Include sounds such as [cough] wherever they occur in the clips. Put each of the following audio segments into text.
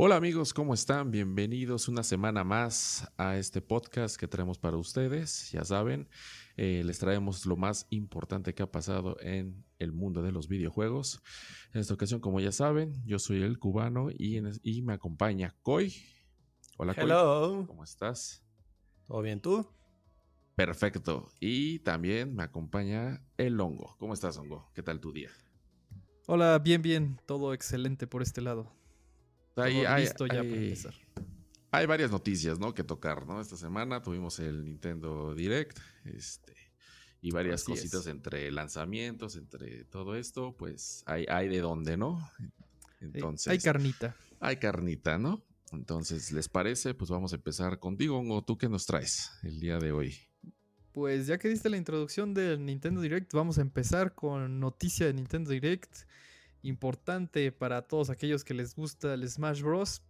Hola amigos, ¿cómo están? Bienvenidos una semana más a este podcast que traemos para ustedes. Ya saben, eh, les traemos lo más importante que ha pasado en el mundo de los videojuegos. En esta ocasión, como ya saben, yo soy el cubano y, y me acompaña Coy. Hola Hello. ¿Cómo estás? ¿Todo bien tú? Perfecto. Y también me acompaña el Hongo. ¿Cómo estás, Hongo? ¿Qué tal tu día? Hola, bien, bien. Todo excelente por este lado hay, varias noticias, ¿no? Que tocar, ¿no? Esta semana tuvimos el Nintendo Direct, este, y varias cositas entre lanzamientos, entre todo esto, pues hay, hay de dónde, ¿no? Entonces. Hay carnita. Hay carnita, ¿no? Entonces, ¿les parece? Pues vamos a empezar contigo, o tú qué nos traes el día de hoy. Pues ya que diste la introducción del Nintendo Direct, vamos a empezar con noticia de Nintendo Direct importante para todos aquellos que les gusta el Smash Bros.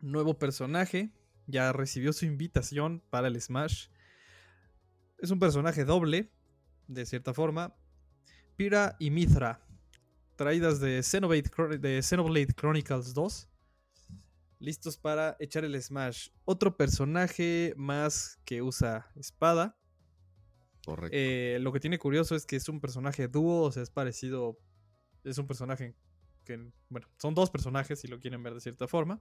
Nuevo personaje, ya recibió su invitación para el Smash. Es un personaje doble, de cierta forma. Pira y Mithra, traídas de Xenoblade, de Xenoblade Chronicles 2. Listos para echar el Smash. Otro personaje más que usa espada. Correcto. Eh, lo que tiene curioso es que es un personaje dúo, o sea, es parecido es un personaje que, bueno, son dos personajes si lo quieren ver de cierta forma.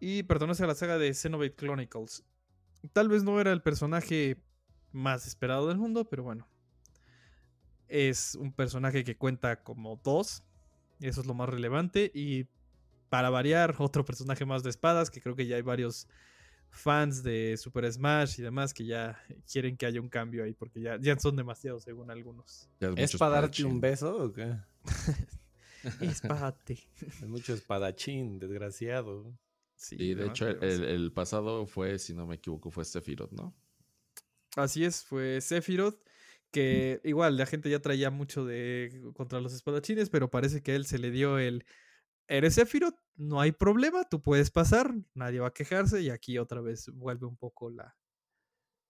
Y pertenece a la saga de Xenoblade Chronicles. Tal vez no era el personaje más esperado del mundo, pero bueno. Es un personaje que cuenta como dos. Eso es lo más relevante. Y para variar, otro personaje más de espadas, que creo que ya hay varios fans de Super Smash y demás que ya quieren que haya un cambio ahí porque ya, ya son demasiados según algunos. ¿Es, para darte un beso o qué? [laughs] Espádate. [laughs] Es mucho espadachín, desgraciado. Sí, de hecho el, pasado fue, si no me equivoco, fue Sephiroth, ¿no? Así es, fue Sephiroth, que igual la gente ya traía mucho de contra los espadachines, pero parece que a él se le dio el eres Sephiroth, no hay problema, tú puedes pasar, nadie va a quejarse y aquí otra vez vuelve un poco la,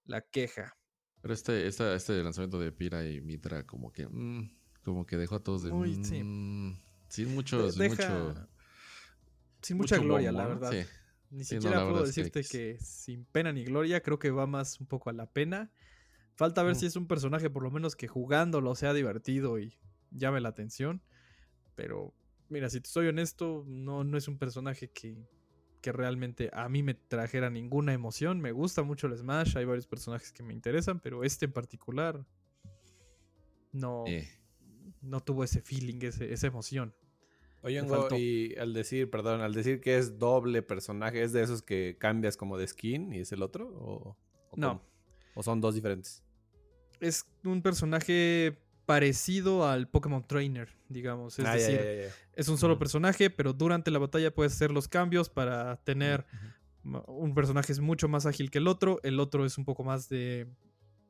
la queja. Pero este, este lanzamiento de Pira y Mitra como que, mm, como que dejó a todos de... Muy, sí. Mm, sin muchos, mucho, sin mucha gloria, la verdad. Ni siquiera puedo decirte que... sin pena ni gloria, creo que va más un poco a la pena. Falta ver si es un personaje por lo menos que jugándolo sea divertido y llame la atención. Pero Mira, si te soy honesto, no, no es un personaje que, realmente a mí me trajera ninguna emoción. Me gusta mucho el Smash, hay varios personajes que me interesan, pero este en particular no, eh. no tuvo ese feeling, esa emoción. Oye, y al decir, perdón, al decir que es doble personaje, ¿es de esos que cambias como de skin y es el otro? ¿O, no. ¿O son dos diferentes? Es un personaje parecido al Pokémon Trainer, digamos. Es ah, decir, es un solo personaje, pero durante la batalla puedes hacer los cambios para tener. Un personaje es mucho más ágil que el otro, el otro es un poco más de,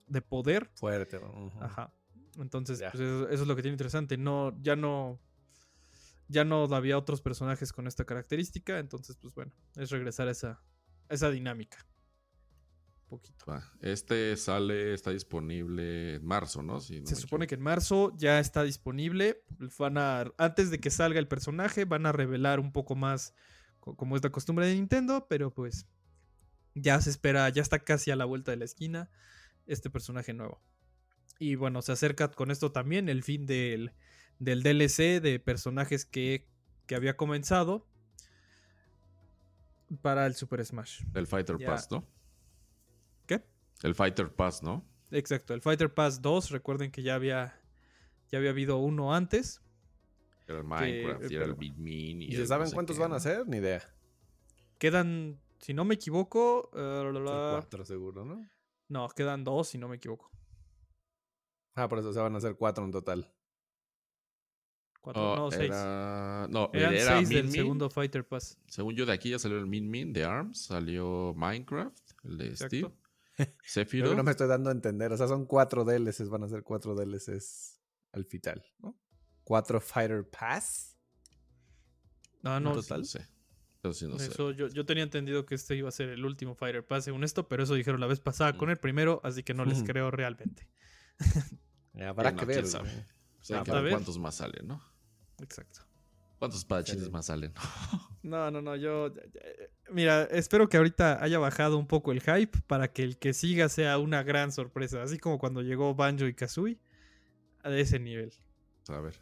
de poder. Fuerte. Ajá. Entonces, pues, eso, es lo que tiene interesante. No, ya no. Ya no había otros personajes con esta característica. Entonces, pues bueno, es regresar a esa, a esa dinámica poquito. este sale, está disponible en marzo, ¿no? Se supone que en marzo ya está disponible. Van a, antes de que salga el personaje, van a revelar un poco más como es la costumbre de Nintendo, pero pues ya se espera, ya está casi a la vuelta de la esquina este personaje nuevo. Y bueno, se acerca con esto también el fin del, del DLC de personajes que, que había comenzado para el Super Smash. El Fighter Pass, ¿no? El Fighter Pass, ¿no? Exacto, el Fighter Pass 2, recuerden que ya había, ya había habido uno antes. Era el Minecraft, y era el Bitmin. ¿Y, se saben cuántos van a ser? Ni idea. Quedan, si no me equivoco... Uh, cuatro seguro, ¿no? No, quedan dos, si no me equivoco. Ah, por eso se van a hacer cuatro en total. Cuatro, oh, no, seis. No, Eran era seis del segundo Fighter Pass. Según yo, de aquí ya salió el Min Min de ARMS, salió Minecraft, el de Steve. Sephiroth. no me estoy dando a entender. O sea, son cuatro DLCs, van a ser cuatro DLCs al final, ¿no? Cuatro Fighter Pass. No, no. Total. Sí. Eso no eso, Yo, yo, tenía entendido que este iba a ser el último Fighter Pass según esto, pero eso dijeron la vez pasada con mm. el primero, así que no les creo realmente. habrá que ver. cuántos más salen, ¿no? Exacto. ¿Cuántos espadachines más salen? [laughs] No, no, no, yo... Mira, espero que ahorita haya bajado un poco el hype para que el que siga sea una gran sorpresa, así como cuando llegó Banjo y Kazooie, a ese nivel. A ver,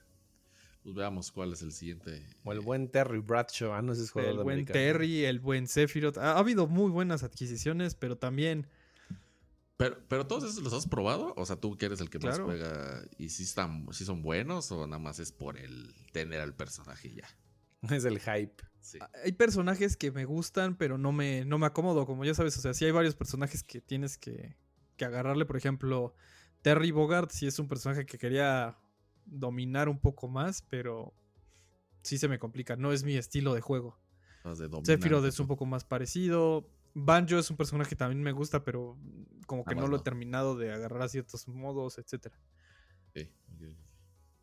pues veamos cuál es el siguiente. O el buen Terry Bradshaw, ah, no es El buen Terry, el buen Sephiroth. Ha, habido muy buenas adquisiciones, pero también... Pero, pero todos esos los has probado, o sea, tú que eres el que más juega y si están, si son buenos o nada más es por el tener al personaje ya. [laughs] Es el hype. Hay personajes que me gustan, pero no me, no me acomodo, como ya sabes. O sea, sí hay varios personajes que tienes que, que agarrarle. Por ejemplo, Terry Bogart sí es un personaje que quería dominar un poco más, pero sí se me complica. No es mi estilo de juego. Sephiroth es un poco más parecido. Banjo es un personaje que también me gusta, pero como que no lo he terminado de agarrar a ciertos modos, etc.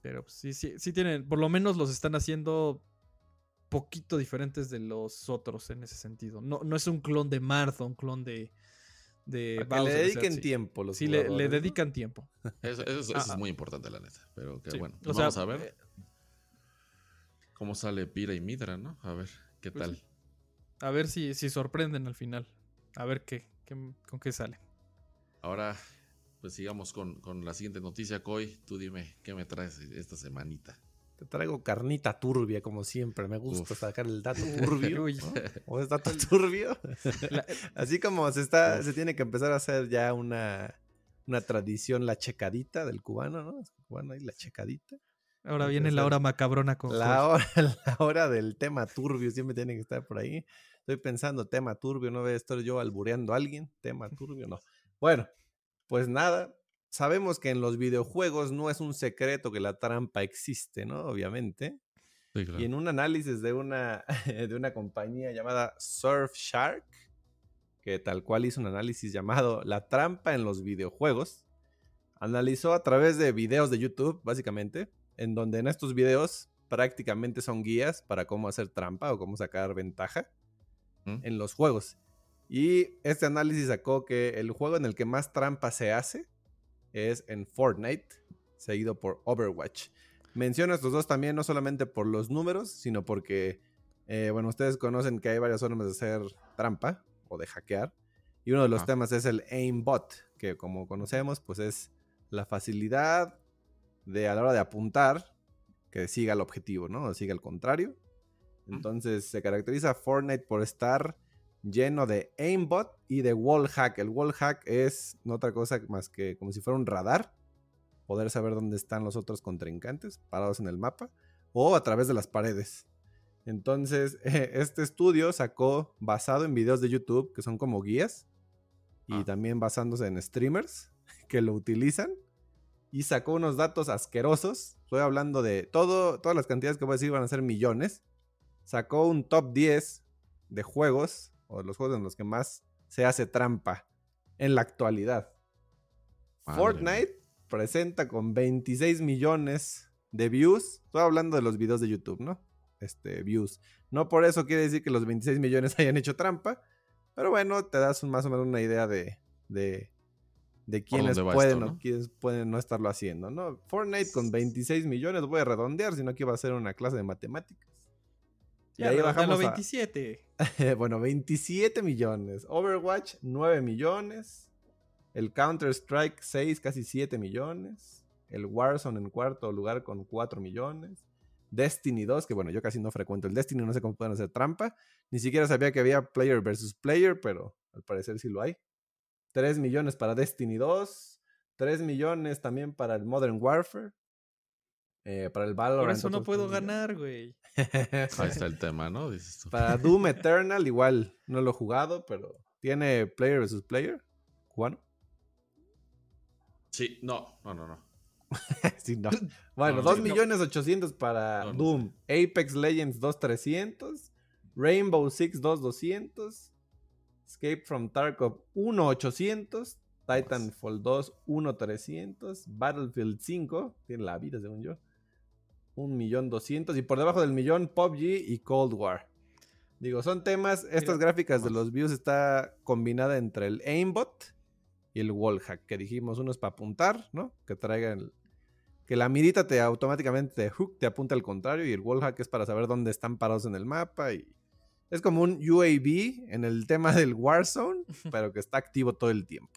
Pero pues, sí, sí, sí tienen, por lo menos los están haciendo poquito diferentes de los otros en ese sentido. No, no es un clon de Martha, un clon de, de que le dediquen tiempo los Sí, le, dedican tiempo. Eso, eso, es ah, muy importante, la neta. Pero que bueno, vamos a ver eh, cómo sale Pira y Midra, ¿no? A ver qué pues tal. A ver si, si sorprenden al final. A ver qué, con qué sale. Ahora, pues sigamos con, con la siguiente noticia, Coy. Tú dime, ¿qué me traes esta semanita? Te traigo carnita turbia, como siempre. Me gusta sacar el dato [laughs] turbio. ¿O es dato [laughs] [laughs] turbio? Así como se está, se tiene que empezar a hacer ya una, una tradición, la checadita del cubano, ¿no? El cubano ahí, la checadita. Ahora viene la hora macabrona con la hora, la hora del tema turbio, siempre tiene que estar por ahí. Estoy pensando, tema turbio, no voy a estar yo albureando a alguien, tema turbio, no. Bueno, pues nada, sabemos que en los videojuegos no es un secreto que la trampa existe, ¿no? Obviamente. Y en un análisis de una, [laughs] de una compañía llamada Surfshark, que tal cual hizo un análisis llamado La trampa en los videojuegos, analizó a través de videos de YouTube, básicamente, en donde en estos videos prácticamente son guías para cómo hacer trampa o cómo sacar ventaja ¿Mm? en los juegos. Y este análisis sacó que el juego en el que más trampa se hace es en Fortnite, seguido por Overwatch. Menciono estos dos también no solamente por los números, sino porque, eh, bueno, ustedes conocen que hay varias formas de hacer trampa o de hackear. Y uno de los temas es el aimbot, que como conocemos, pues es la facilidad de a la hora de apuntar que siga el objetivo, ¿no? O siga el contrario. Entonces se caracteriza Fortnite por estar lleno de aimbot y de wall hack. El wall hack es no otra cosa más que como si fuera un radar, poder saber dónde están los otros contrincantes parados en el mapa o a través de las paredes. Entonces, [laughs] este estudio sacó basado en videos de YouTube que son como guías y ah. también basándose en streamers [laughs] que lo utilizan y sacó unos datos asquerosos. Estoy hablando de todo, todas las cantidades que voy a decir van a ser millones. Sacó un top 10 de juegos o los juegos en los que más se hace trampa en la actualidad. Fortnite presenta con 26 millones de views. Estoy hablando de los videos de YouTube, ¿no? Este, views. No por eso quiere decir que los 26 millones [laughs] hayan hecho trampa. Pero bueno, te das más o menos una idea de, de, de quiénes pueden o quiénes pueden no estarlo haciendo, ¿no? Fortnite con 26 millones, voy a redondear, sino que iba a ser una clase de matemáticas. Y ahí bajamos 27. [laughs] bueno, 27 millones. Overwatch, 9 millones. El Counter-Strike, 6, casi 7 millones. El Warzone en cuarto lugar con 4 millones. Destiny 2, que bueno, yo casi no frecuento el Destiny, no sé cómo pueden hacer trampa. Ni siquiera sabía que había player versus player, pero al parecer sí lo hay. 3 millones para Destiny 2. 3 millones también para el Modern Warfare. Eh, para el Valorant. Por eso no puedo ganar, güey. [laughs] Ahí está el tema, ¿no? Para Doom Eternal, igual no lo he jugado, pero ¿tiene player versus player? ¿Cubano? Sí, no, no, no, no. [laughs] sí, no. Bueno, 2 millones 800 para Doom. Apex Legends 2300. Rainbow Six 2200. Escape from Tarkov 1800. Titanfall 2 1300. Battlefield 5. Tiene la vida, según yo un millón doscientos. Y por debajo del millón, PUBG y Cold War. Digo, son temas. Estas gráficas de los views está combinada entre el aimbot y el wallhack. Que dijimos, uno es para apuntar, ¿no? Que traiga el. Que la mirita te automáticamente te, hook, te apunta al contrario. Y el wallhack es para saber dónde están parados en el mapa. Y Es como un UAV en el tema del Warzone, [laughs] pero que está activo todo el tiempo.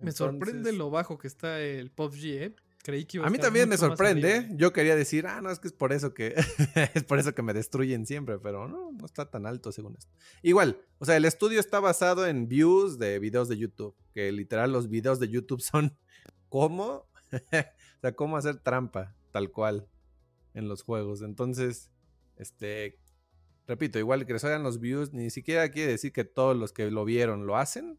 Me sorprende lo bajo que está el PUBG, ¿eh? Creí que iba A mí estar también me sorprende. ¿eh? Yo quería decir, ah, no, es que es por eso que [laughs] es por eso que me destruyen siempre, pero no, no está tan alto según esto. Igual, o sea, el estudio está basado en views de videos de YouTube, que literal los videos de YouTube [laughs] son cómo, o sea, cómo hacer trampa, tal cual, en los juegos. Entonces, este, repito, igual que les hagan los views, ni siquiera quiere decir que todos los que lo vieron lo hacen.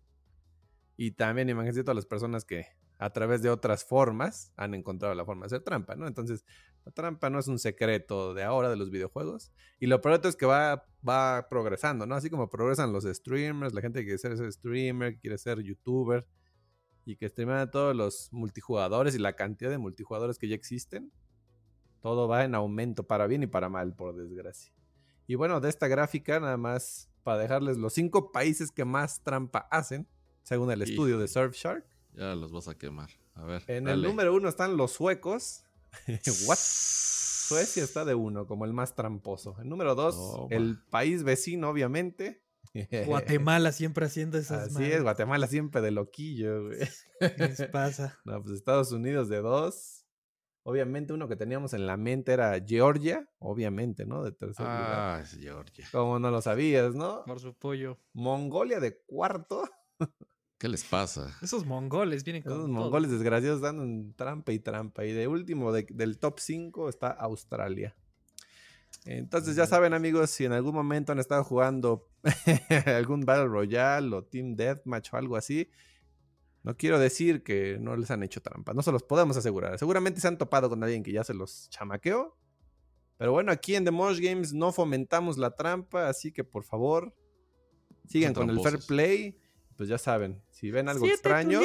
Y también imagínense todas las personas que a través de otras formas han encontrado la forma de hacer trampa, ¿no? Entonces, la trampa no es un secreto de ahora de los videojuegos. Y lo peor es que va, va progresando, ¿no? Así como progresan los streamers, la gente que quiere ser streamer, que quiere ser youtuber y que streaman a todos los multijugadores y la cantidad de multijugadores que ya existen. Todo va en aumento para bien y para mal, por desgracia. Y bueno, de esta gráfica, nada más para dejarles los cinco países que más trampa hacen, según el estudio de Surfshark. Ya los vas a quemar. A ver. En el número uno están los suecos. [laughs] What? Suecia está de uno, como el más tramposo. El número dos, el país vecino, obviamente. [laughs] Guatemala siempre haciendo esas Así es, Guatemala siempre de loquillo, güey. [laughs] ¿Qué les pasa? No, pues Estados Unidos de dos. Obviamente uno que teníamos en la mente era Georgia, obviamente, ¿no? De tercer lugar. Ah, es Georgia. Como no lo sabías, ¿no? Por su pollo. Mongolia de cuarto. ¿Qué les pasa? Esos mongoles vienen con Esos todo. mongoles desgraciados dan trampa y trampa. Y de último, de- del top 5 está Australia. Entonces ya saben amigos, si en algún momento han estado jugando [laughs] algún Battle Royale o Team Deathmatch o algo así, no quiero decir que no les han hecho trampa, no se los podemos asegurar. Seguramente se han topado con alguien que ya se los chamaqueó. Pero bueno, aquí en The Mosh Games no fomentamos la trampa, así que por favor, sigan con el fair play. Pues ya saben, si ven algo Siete extraño,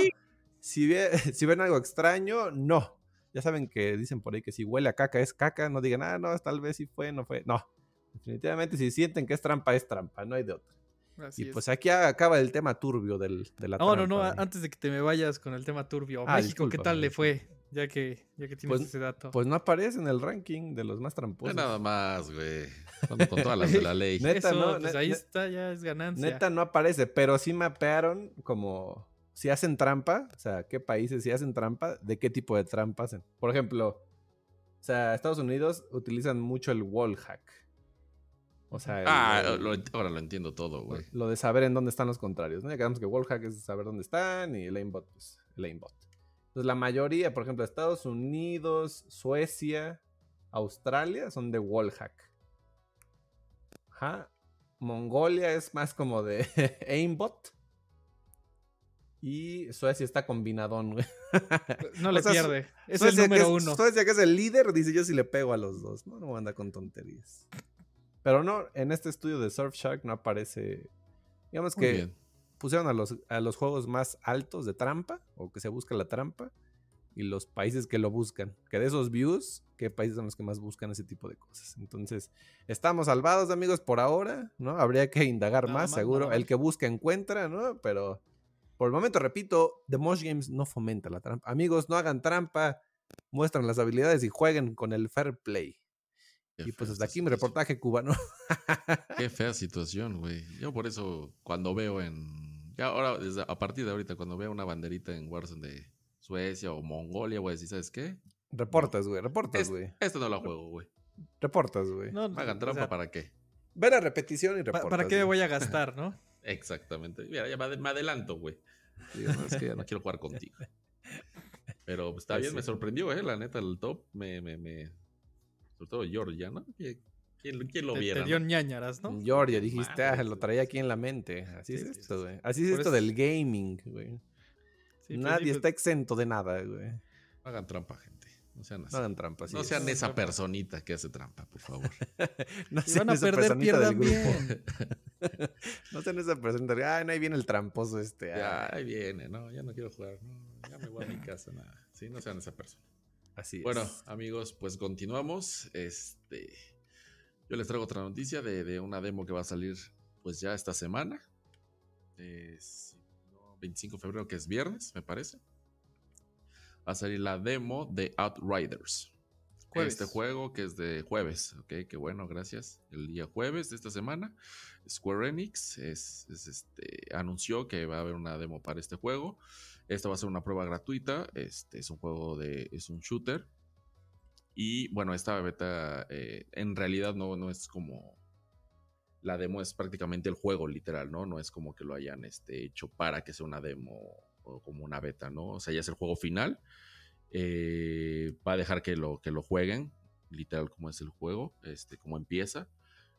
si, ve- [laughs] si ven algo extraño, no. Ya saben que dicen por ahí que si huele a caca es caca, no digan, ah, no, tal vez sí fue, no fue. No, definitivamente si sienten que es trampa, es trampa, no hay de otra. Así y es. pues aquí acaba el tema turbio del, de la No, no, trampa. no, de- a- antes de que te me vayas con el tema turbio. Ah, México, ¿qué tal le fue? Ya que, ya que tienes Pues- ese dato. Pues no aparece en el ranking de los más tramposos. nada más, güey. Con, con todas las de la ley. [laughs] Neta, Eso, no, pues ne- ahí está, ya es ganancia. Neta no aparece, pero sí mapearon como si hacen trampa, o sea, qué países si hacen trampa, de qué tipo de trampa hacen. Por ejemplo, o sea, Estados Unidos utilizan mucho el wall hack. O sea, el- Ah, el- lo ent- ahora lo entiendo todo, güey. lo de saber en dónde están los contrarios, ¿no? Ya quedamos que wall hack es saber dónde están y el aimbot, pues, el aimbot. Entonces, la mayoría, por ejemplo, Estados Unidos, Suecia, Australia son de wall hack. Ajá. Mongolia es más como de [laughs] aimbot. Y Suecia está combinadón, güey. No [laughs] le O sea, pierde. Es Suecia, el que número es- uno. Suecia, que es el líder, dice yo si le pego a los dos. No, no voy a andar con tonterías. Pero no, en este estudio de Surfshark no aparece. Digamos Muy que bien. Pusieron a los, a los juegos más altos de trampa, o que se busca la trampa, y los países que lo buscan. Que de esos views, ¿qué países son los que más buscan ese tipo de cosas? Entonces, estamos salvados, amigos, por ahora, ¿no? Habría que indagar Nada más, seguro. El que busca encuentra, ¿no? Pero por el momento, repito, The Mosh Games no fomenta la trampa. Amigos, no hagan trampa, muestran las habilidades y jueguen con el fair play. Qué y pues hasta aquí mi reportaje cubano. Qué fea situación, güey. Yo por eso, cuando veo en. Ya ahora, desde, a partir de ahorita, cuando veo una banderita en Warzone de Suecia o Mongolia, güey, ¿sabes qué? reportas, güey, reportas, Es- güey. Este no lo juego, güey. Reportas, güey. No, Hagan o trampa sea, para qué. Ver a repetición y reportas. ¿Para qué me voy a gastar, no? [laughs] Exactamente. Mira, ya me, ade- me adelanto, güey. Es que ya no [laughs] quiero jugar contigo. [laughs] Pero pues, está Pues bien, sí. me sorprendió, ¿eh? La neta, el top me. me, me... Sobre todo Georgia, ¿no? ¿Quién, quién- quién lo Te, viera? te dio no? ñañaras, ¿no? Georgia, dijiste, ah, lo traía aquí en la mente. Así Sí, es esto, sí. güey. Así es Por esto eso- del gaming, güey. Sí, pues, Nadie sí, está exento de nada, güey. No hagan trampa, gente. No sean así. No hagan trampas. No sean esa personita que hace trampa, por favor. [laughs] No Si van a esa perder, personita del pierdan grupo. bien. [laughs] no sean esa personita. Ay, no, ahí viene el tramposo este. Ya, ah". ahí viene, no, ya no quiero jugar. No, ya me voy a mi casa, nada. Sí, no sean esa persona. Así es. Bueno, amigos, pues continuamos. Este, yo les traigo otra noticia de, de una demo que va a salir, pues ya esta semana. Es no, 25 de febrero, que es viernes, me parece. Va a salir la demo de Outriders. este juego que es de jueves, ok, qué bueno, gracias. El día jueves de esta semana, Square Enix es, este, anunció que va a haber una demo para este juego. Esta va a ser una prueba gratuita, este es un juego de, es un shooter. Y bueno, esta beta eh, en realidad no, no es como la demo es prácticamente el juego literal, ¿no? No es como que lo hayan este, hecho para que sea una demo o como una beta, ¿no? O sea, ya es el juego final. Eh, va a dejar que lo, que lo jueguen, literal como es el juego, este, como empieza.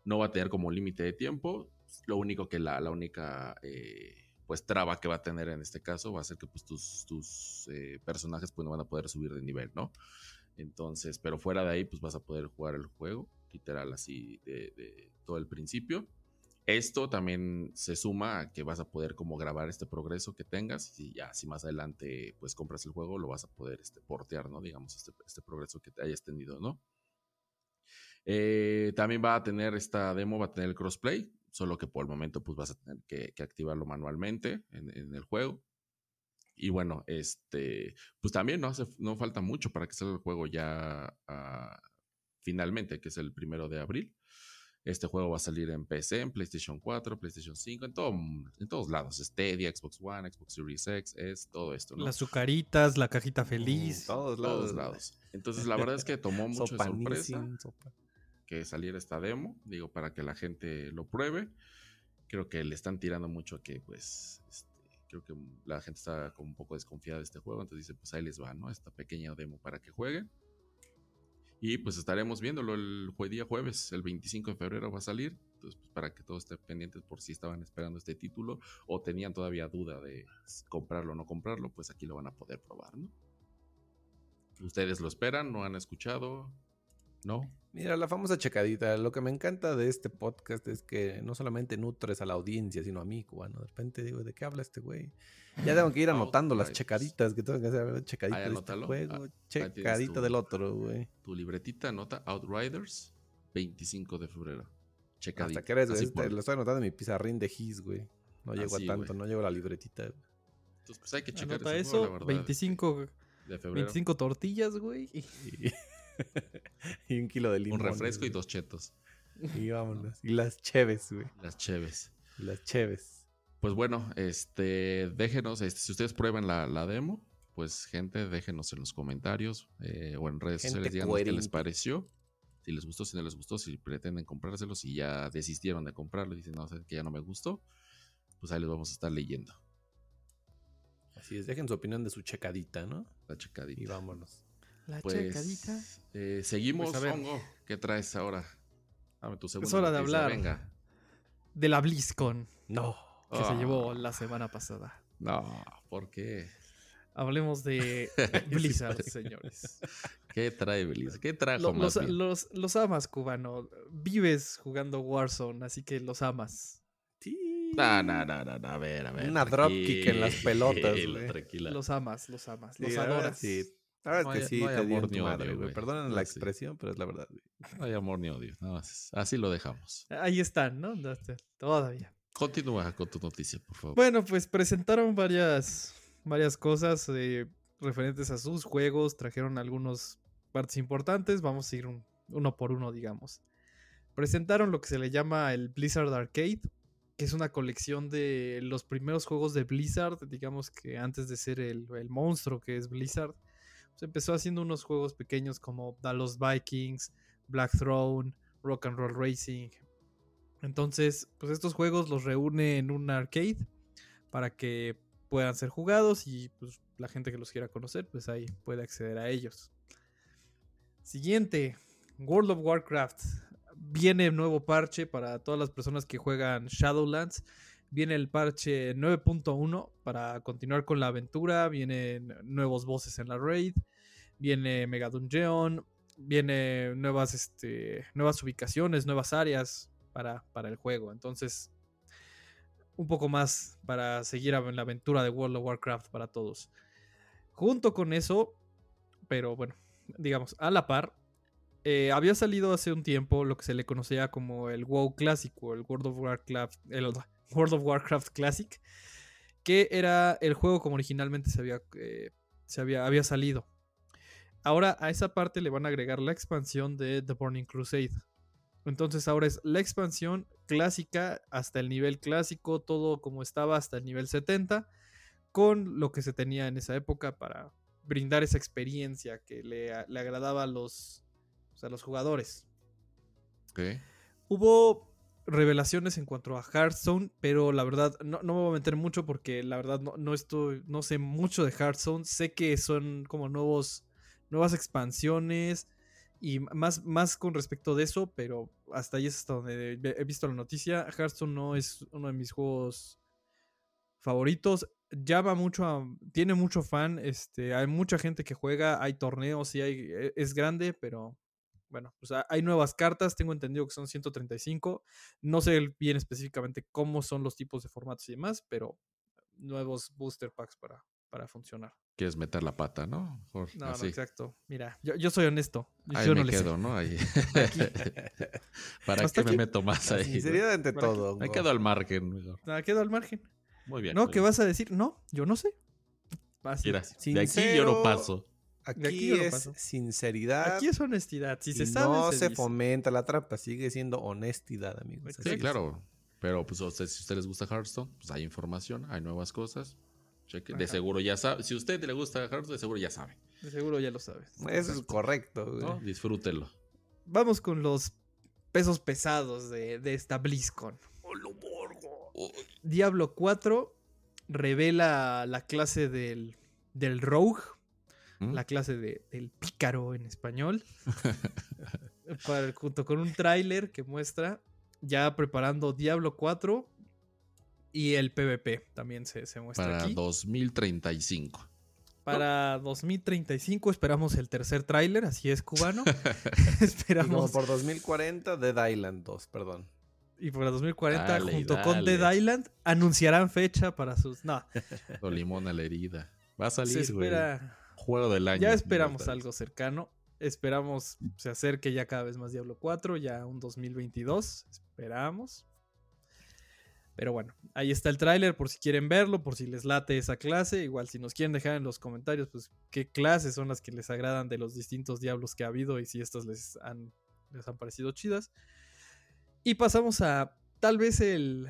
No va a tener como límite de tiempo. Lo único que la, la única eh, pues traba que va a tener en este caso va a ser que pues tus, tus personajes pues no van a poder subir de nivel, ¿no? Entonces, pero fuera de ahí pues vas a poder jugar el juego, literal así de todo el principio. Esto también se suma a que vas a poder como grabar este progreso que tengas y ya si más adelante pues compras el juego lo vas a poder este, portear, ¿no? Digamos, este, este progreso que te hayas tenido, ¿no? Eh, también va a tener esta demo, va a tener el crossplay, solo que por el momento pues vas a tener que, activarlo manualmente en, el juego. Y bueno, este, pues también no, hace, no falta mucho para que salga el juego ya ah, finalmente, que es el primero de abril. Este juego va a salir en PC, en PlayStation 4, PlayStation 5, en, todo, en todos lados. Stadia, Xbox One, Xbox Series X, es todo esto. Las azucaritas, la cajita feliz. todos, lados. Entonces, la verdad es que tomó [laughs] mucha sorpresa que saliera esta demo. Digo, para que la gente lo pruebe. Creo que le están tirando mucho a que, pues, este, creo que la gente está como un poco desconfiada de este juego. Entonces dice, pues ahí les va, ¿no? Esta pequeña demo para que jueguen. Y pues estaremos viéndolo el día jueves, el 25 de febrero va a salir. Entonces, pues, para que todos estén pendientes por si estaban esperando este título o tenían todavía duda de comprarlo o no comprarlo, pues aquí lo van a poder probar, ¿no? ¿Ustedes lo esperan? ¿No han escuchado? ¿No? Mira, la famosa checadita. Lo que me encanta de este podcast es que no solamente nutres a la audiencia, sino a mí, cubano. De repente digo, ¿de qué habla este güey? Ya tengo que ir [laughs] anotando las checaditas que tengo que hacer. Checadita de este juego, ah, checadita del otro, güey. Tu libretita anota Outriders, 25 de febrero. Checadita. Hasta que eres, este, lo estoy anotando en mi pizarrín de His, güey. No llego a tanto, no llego a la libretita, güey. Entonces, pues hay que checar Anota eso, 25 de febrero. 25 tortillas, güey. y [laughs] [laughs] un kilo de limón. Un refresco y dos chetos. Y vámonos. Y las cheves, güey. Las cheves. Las cheves. Pues bueno, este, déjenos, este, si ustedes prueban la, demo, pues gente, déjenos en los comentarios eh, o en redes sociales, díganos qué les pareció. Si les gustó, si no les gustó, si pretenden comprárselos, si ya desistieron de comprarlo y dicen, no, que ya no me gustó, pues ahí les vamos a estar leyendo. Así es, dejen su opinión de su checadita, ¿no? La checadita. Y vámonos. La pues, checadita. Eh, seguimos, pues ¿Qué traes ahora? Dame tu segundo. Es hora de hablar. Venga. De la BlizzCon. No. Que se llevó ah. la semana pasada. No, ¿por qué? Hablemos de [laughs] Blizzard, señores. ¿Qué trae Blizzard? ¿Qué trajo los, los, los, amas, cubano. Vives jugando Warzone, así que los amas. Sí. No, no, no, no, a ver, a ver. Una dropkick en las pelotas, Los amas, los amas, los adoras. Sí, la verdad es que sí, hay amor ni odio, güey. Perdonen la expresión, pero es la verdad, güey. No hay amor ni odio, nada más. Así lo dejamos. Ahí están, ¿no? Todavía. Continúa con tu noticia, por favor. Bueno, pues presentaron varias, varias cosas eh, referentes a sus juegos. Trajeron algunos partes importantes. Vamos a ir uno por uno, digamos. Presentaron lo que se le llama el Blizzard Arcade, que es una colección de los primeros juegos de Blizzard, digamos que antes de ser el, el monstruo que es Blizzard se empezó haciendo unos juegos pequeños como Dallas Vikings, Black Throne, Rock and Roll Racing. Entonces, pues estos juegos los reúne en un arcade para que puedan ser jugados y pues la gente que los quiera conocer, pues ahí puede acceder a ellos. Siguiente, World of Warcraft. Viene nuevo parche para todas las personas que juegan Shadowlands Viene el parche 9.1 para continuar con la aventura. Vienen nuevos bosses en la raid. Viene Mega Dungeon. Viene nuevas, este, nuevas ubicaciones, nuevas áreas para, para el juego. Entonces, un poco más para seguir en la aventura de World of Warcraft para todos. Junto con eso, pero bueno, digamos, a la par, eh, había salido hace un tiempo lo que se le conocía como el WoW clásico, el World of Warcraft, el [laughs] World of Warcraft Classic, que era el juego como originalmente se había, eh, se había, había salido. Ahora a esa parte le van a agregar la expansión de The Burning Crusade. Entonces ahora es la expansión clásica hasta el nivel clásico, todo como estaba hasta el nivel 70, con lo que se tenía en esa época para brindar esa experiencia que le, le agradaba a los, a los jugadores. Hubo revelaciones en cuanto a Hearthstone, pero la verdad no, no me voy a meter mucho porque la verdad no, no estoy, no sé mucho de Hearthstone. Sé que son como nuevos, nuevas expansiones y más, más con respecto de eso, pero hasta ahí es hasta donde he visto la noticia. Hearthstone no es uno de mis juegos favoritos. Llama mucho a, tiene mucho fan, este, hay mucha gente que juega, hay torneos y hay, e- es grande, pero bueno, pues ha- hay nuevas cartas, tengo entendido que son 135. No sé bien específicamente cómo son los tipos de formatos y demás, pero nuevos booster packs para, para funcionar. Quieres meter la pata, ¿no? Mejor No, así. no, exacto. Mira, yo, yo soy honesto. Ahí yo me no le sé. quedo, ¿no? Ahí. [laughs] [laughs] ¿Para qué me meto más ahí? no? sinceridad ante todo. Me quedo al margen. mejor. Nada, quedo al margen. Muy bien. No, muy ¿qué bien. vas a decir? No, yo no sé. Así. Mira, de aquí yo no Sincero, paso. Aquí, De aquí es paso. sinceridad. Aquí es honestidad. Si y se sabe, no se, fomenta la trampa, sigue siendo honestidad, amigos. Sí, Sí, claro. Pero pues si a ustedes les gusta Hearthstone, pues hay información, hay nuevas cosas. Cheque. De seguro ya sabe. Si a usted le gusta Hearthstone, de seguro ya sabe. De seguro ya lo sabes. Eso es correcto. güey. ¿no? Disfrútelo. Vamos con los pesos pesados de, de esta BlizzCon. Diablo 4 revela la clase del, del Rogue, ¿Mm? la clase de- del pícaro en español, [laughs] para- junto con un tráiler que muestra ya preparando Diablo 4 y el PvP también se, se muestra Para aquí. 2035. Para 2035 esperamos el tercer tráiler, así es cubano. [laughs] [laughs] Y como esperamos por 2040, Dead Island 2, perdón. y para 2040 Dale, junto con dale. Dead Island anunciarán fecha para sus no, [laughs] O limón a la herida. Va a se salir, güey. espera Juego del año. Ya esperamos algo cercano. Esperamos se acerque ya cada vez más Diablo 4, ya un 2022. Esperamos. Pero bueno, ahí está el tráiler por si quieren verlo, por si les late esa clase. Igual si nos quieren dejar en los comentarios, pues qué clases son las que les agradan de los distintos diablos que ha habido y si estas les han, les han parecido chidas. Y pasamos a tal vez el,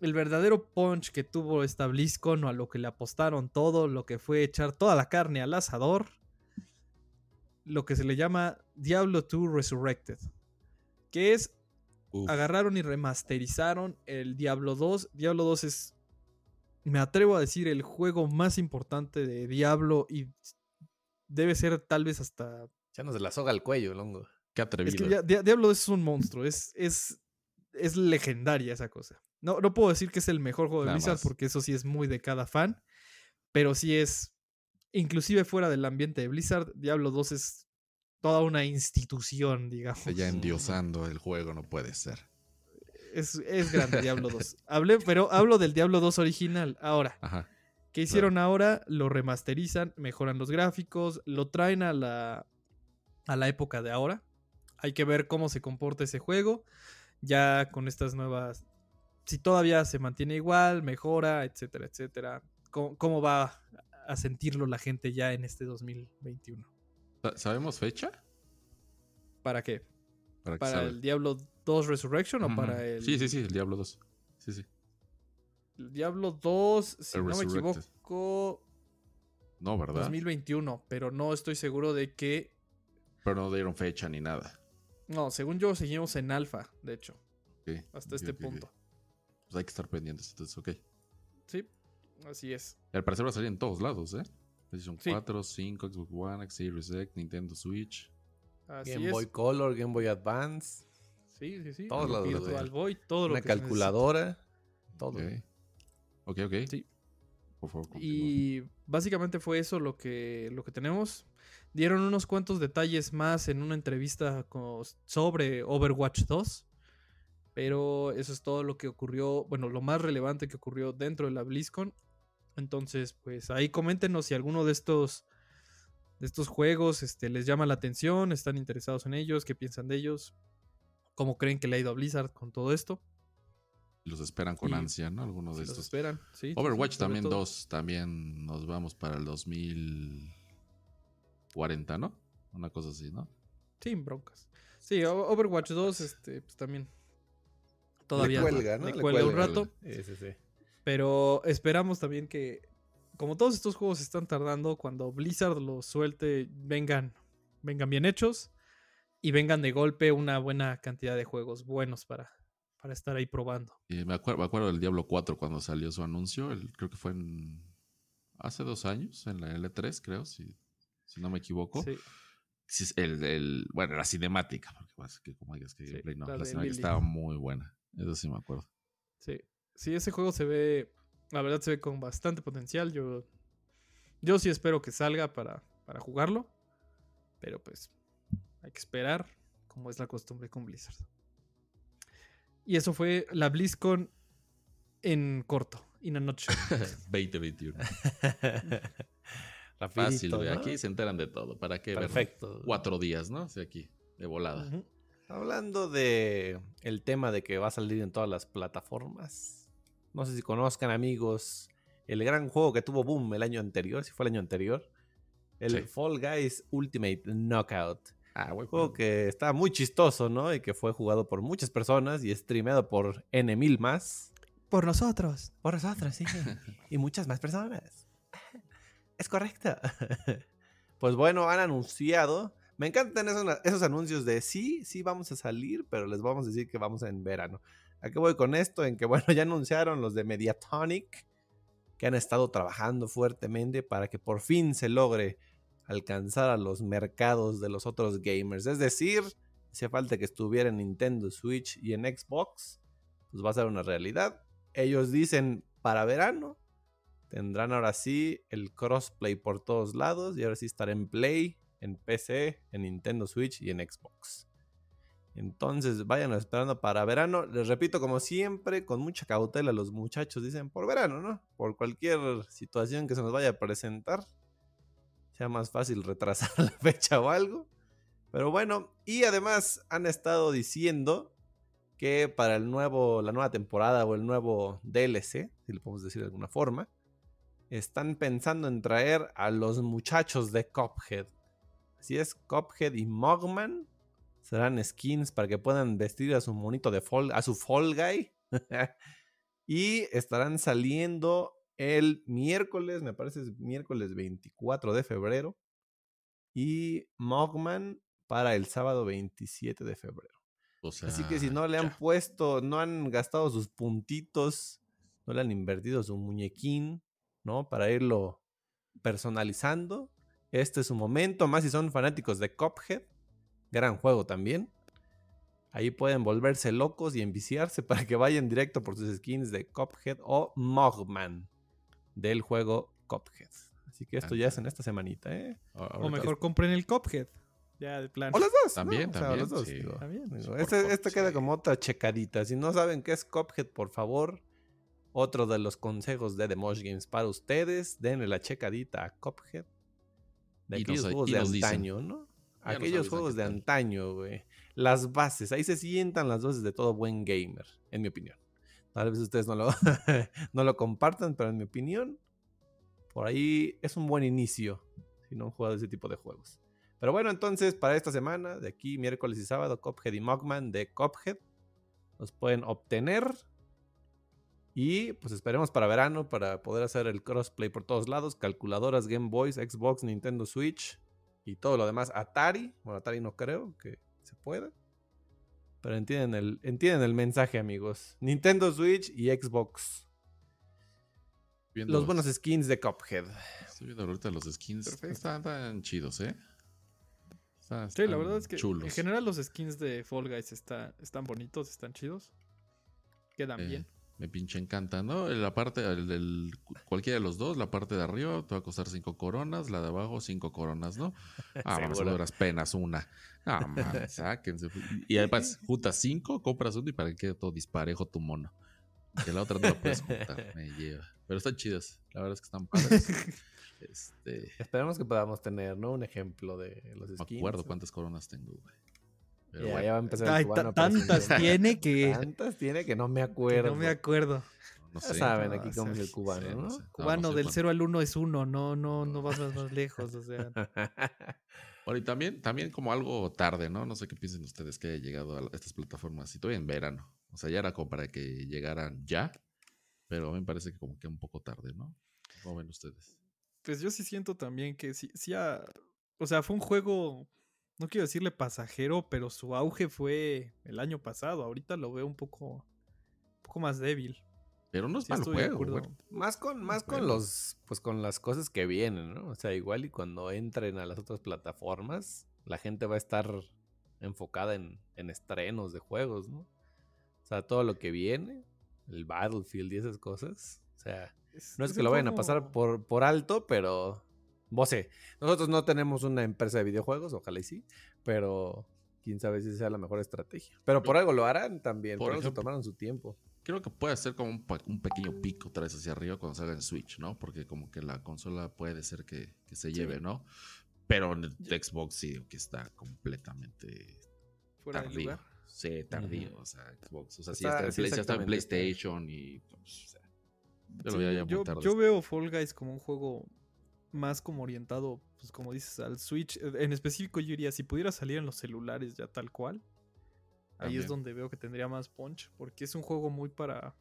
el verdadero punch que tuvo esta BlizzCon o a lo que le apostaron todo, lo que fue echar toda la carne al asador, lo que se le llama Diablo 2 Resurrected, que es Uf, agarraron y remasterizaron el Diablo 2. Diablo 2 es, me atrevo a decir, el juego más importante de Diablo y debe ser tal vez hasta... Ya nos la soga al cuello, Longo. Qué atrevido. Es que Diablo 2 es un monstruo, es, es, es legendaria esa cosa. No, no puedo decir que es el mejor juego de Nada Blizzard más. porque eso sí es muy de cada fan, pero sí es, inclusive fuera del ambiente de Blizzard, Diablo 2 es toda una institución, digamos. Ya endiosando el juego, no puede ser. Es, es grande Diablo 2. Hablé, pero hablo del Diablo 2 original. Ahora, Ajá. ¿qué hicieron ahora? Lo remasterizan, mejoran los gráficos, lo traen a la, a la época de ahora. Hay que ver cómo se comporta ese juego. Ya con estas nuevas. Si todavía se mantiene igual, mejora, etcétera, etcétera. ¿Cómo, cómo va a sentirlo la gente ya en este 2021? Sa- ¿Sabemos fecha? ¿Para qué? Para, que ¿Para salga. el Diablo 2 Resurrection o para el. Sí, sí, sí, el Diablo 2. Sí, sí. El Diablo 2, si El no me equivoco, No, ¿verdad? 2021, pero no estoy seguro de que... Pero no dieron fecha ni nada. No, según yo seguimos en alfa, de hecho, Ok, hasta este punto. Pues hay que estar pendientes, entonces, ok. Sí, así es. Y al parecer va a salir en todos lados, ¿eh? PlayStation Sí. 4, 5, Xbox One, Series X, Nintendo Switch. Así Game es. Boy Color, Game Boy Advance, Sí, sí, sí. Todos güey. Virtual Boy, todo lo que calculadora, todo. Ok. Ok, ok. Sí. Por favor, continúa. Y básicamente fue eso lo que, lo que tenemos. Dieron unos cuantos detalles más en una entrevista sobre Overwatch 2. Pero eso es todo lo que ocurrió, bueno, lo más relevante que ocurrió dentro de la BlizzCon. Entonces, pues ahí coméntenos si alguno de estos, de estos juegos este, les llama la atención, están interesados en ellos, qué piensan de ellos, cómo creen que le ha ido a Blizzard con todo esto. Los esperan con y- ansia, ¿no? Algunos de los estos. esperan. sí, sí, sí, Overwatch también todo. dos. También nos vamos para el 2000. 40, ¿no? Una cosa así, ¿no? Sin broncas. Sí, Overwatch 2, este, pues también. Todavía le cuelga, ¿no? le Le cuelga un rato. Sí, sí, sí. Pero esperamos también que, como todos estos juegos están tardando, cuando Blizzard los suelte, vengan, vengan bien hechos y vengan de golpe una buena cantidad de juegos buenos para, para estar ahí probando. Y me, acuerdo, me acuerdo del Diablo 4 cuando salió su anuncio. el- creo que fue en. Hace dos años, en la L3, creo, si, si no me equivoco. Sí. El, el- bueno, la cinemática, porque pues, que como digas que Sí, gameplay, no, la cinemática estaba muy buena. Eso sí me acuerdo. Sí, sí, ese juego se ve, la verdad se ve con bastante potencial. Yo, yo sí espero que salga para, para jugarlo, pero pues hay que esperar, como es la costumbre con Blizzard. Y eso fue la BlizzCon en corto, in a nutshell. 2021. Rapidito, Fácil, güey. ¿no? Aquí se enteran de todo. ¿Para qué? ver Perfecto. Cuatro días, ¿no? Sí, aquí, de volada. Ujú. Hablando de el tema de que va a salir en todas las plataformas. No sé si conozcan, amigos, el gran juego que tuvo boom el año anterior, si fue el año anterior. El Sí. Fall Guys Ultimate Knockout. Ah, güey. Juego que está muy chistoso, ¿no? Y que fue jugado por muchas personas y streameado por N mil más. Por nosotros. Por nosotros, sí. [laughs] y muchas más personas. Es correcto. [laughs] pues bueno, han anunciado. Me encantan esos, esos anuncios de sí, sí vamos a salir, pero les vamos a decir que vamos en verano. ¿A qué voy con esto? En que, bueno, [laughs] ya anunciaron los de Mediatonic, que han estado trabajando fuertemente para que por fin se logre alcanzar a los mercados de los otros gamers. Es decir, hacía falta que estuviera en Nintendo Switch y en Xbox, pues va a ser una realidad. Ellos dicen para verano tendrán ahora sí el crossplay por todos lados y ahora sí estará en Play, en PC, en Nintendo Switch y en Xbox. Entonces vayan esperando para verano. Les repito, como siempre, con mucha cautela los muchachos dicen por verano, ¿no? Por cualquier situación que se nos vaya a presentar. Sea más fácil retrasar [laughs] la fecha o algo. Pero bueno, y además han estado diciendo que para el nuevo, la nueva temporada o el nuevo DLC, si lo podemos decir de alguna forma, están pensando en traer a los muchachos de Cuphead. Así es, Cuphead y Mogman serán skins para que puedan vestir a su monito de Fall, a su Fall Guy. [laughs] y estarán saliendo el miércoles, me parece es miércoles 24 de febrero. Y Mogman para el sábado 27 de febrero. O sea, Así que si no le han ya. puesto, no han gastado sus puntitos, no le han invertido su muñequín, ¿no? Para irlo personalizando. Este es su momento, más si son fanáticos de Cuphead. Gran juego también. Ahí pueden volverse locos y enviciarse [laughs] para que vayan directo por sus skins de Cuphead o Mogman del juego Cuphead. Así que esto ya es en esta semanita, ¿eh? O mejor compren el Cuphead. Ya de plan. O los dos. También, ¿no? O sea, también, los dos, sí. digo. También. Digo, este, favor, este queda como otra checadita. Si no saben qué es Cuphead, por favor, otro de los consejos de The Mosh Games para ustedes, denle la checadita a Cuphead. De Y aquellos nos- juegos y de dicen. antaño, ¿no? Ya Aquellos juegos de antaño, güey. Las bases, ahí se sientan las bases de todo buen gamer, en mi opinión. Tal vez ustedes no lo, [laughs] no lo compartan, pero en mi opinión, por ahí es un buen inicio si no han jugado ese tipo de juegos. Pero bueno, entonces para esta semana, de aquí miércoles y sábado, Cuphead y Mogman de Cuphead los pueden obtener. Y pues esperemos para verano para poder hacer el crossplay por todos lados, calculadoras, Game Boys, Xbox, Nintendo Switch y todo lo demás. Atari, bueno, Atari no creo que se pueda. Pero entienden el, entienden el mensaje, amigos. Nintendo Switch y Xbox. viendo- Los buenos skins de Cuphead. Estoy viendo ahorita los skins. Perfecto. Están tan chidos, ¿eh? Están- Sí, la están verdad es que chulos. en general los skins de Fall Guys está, están bonitos, están chidos. Quedan Eh, bien. Me pinche encanta, ¿no? La parte, el, del- cualquiera de los dos, la parte de arriba te va a costar cinco coronas, la de abajo cinco coronas, ¿no? [laughs] Ah, bueno, Seguro. duras penas una. Ah, man, sáquense. Y además, [laughs] juntas cinco, compras uno y para que quede todo disparejo tu mono. Que la otra no la puedes juntar, [laughs] me lleva. Pero están chidas, la verdad es que están padres. Este, Esperemos que podamos tener, ¿no? Un ejemplo de los no skins. me acuerdo cuántas coronas tengo, güey. Pero Ya, bueno, ya va a empezar el Ay, cubano ta- tantas tiene que, Tantas tiene que no me que acuerdo. no me acuerdo. No Ya saben no, aquí o cómo es sea, el cubano, Sí, ¿no? sé. No, no Cubano sé del cuánto. 0 al 1 es 1, no, no, no vas más, más lejos. O sea, [laughs] Bueno, y también, también como algo tarde, ¿no? No sé qué piensen ustedes que haya llegado a estas plataformas y todavía en verano. O sea, ya era como para que llegaran ya, pero a mí me parece que como que un poco tarde, ¿no? ¿Cómo ven ustedes? pues yo sí siento también que sí, sí ha- o sea, fue un juego, no quiero decirle pasajero, pero su auge fue el año pasado. Ahorita lo veo un poco, un poco más débil. Pero no es Sí mal estoy de juego. bueno. Más con, más con los, pues con las cosas que vienen, ¿no? O sea, igual y cuando entren a las otras plataformas, la gente va a estar enfocada en, en estrenos de juegos, ¿no? O sea, todo lo que viene, el Battlefield y esas cosas. O sea, no es que lo vayan a pasar por, por alto, pero. Vos sé, nosotros no tenemos una empresa de videojuegos, ojalá y sí, pero quién sabe si sea la mejor estrategia. Pero por algo lo harán también, por, Por algo se ejemplo. tomaron su tiempo. Creo que puede ser como un, pequeño pico otra vez hacia arriba cuando salga en Switch, ¿no? Porque como que la consola puede ser que, que se lleve, ¿no? Pero en el Xbox sí que está completamente fuera tardío. lugar. Sí, tardío. O sea, Xbox. O sea, sí Está- está, en sí, está PlayStation y. pues, o sea, yo lo Sí, muy yo, yo veo Fall Guys como un juego más como orientado, pues como dices, al Switch. Eh, En específico yo diría, si pudiera salir en los celulares ya tal cual, ahí es donde veo que tendría más punch, porque es un juego muy para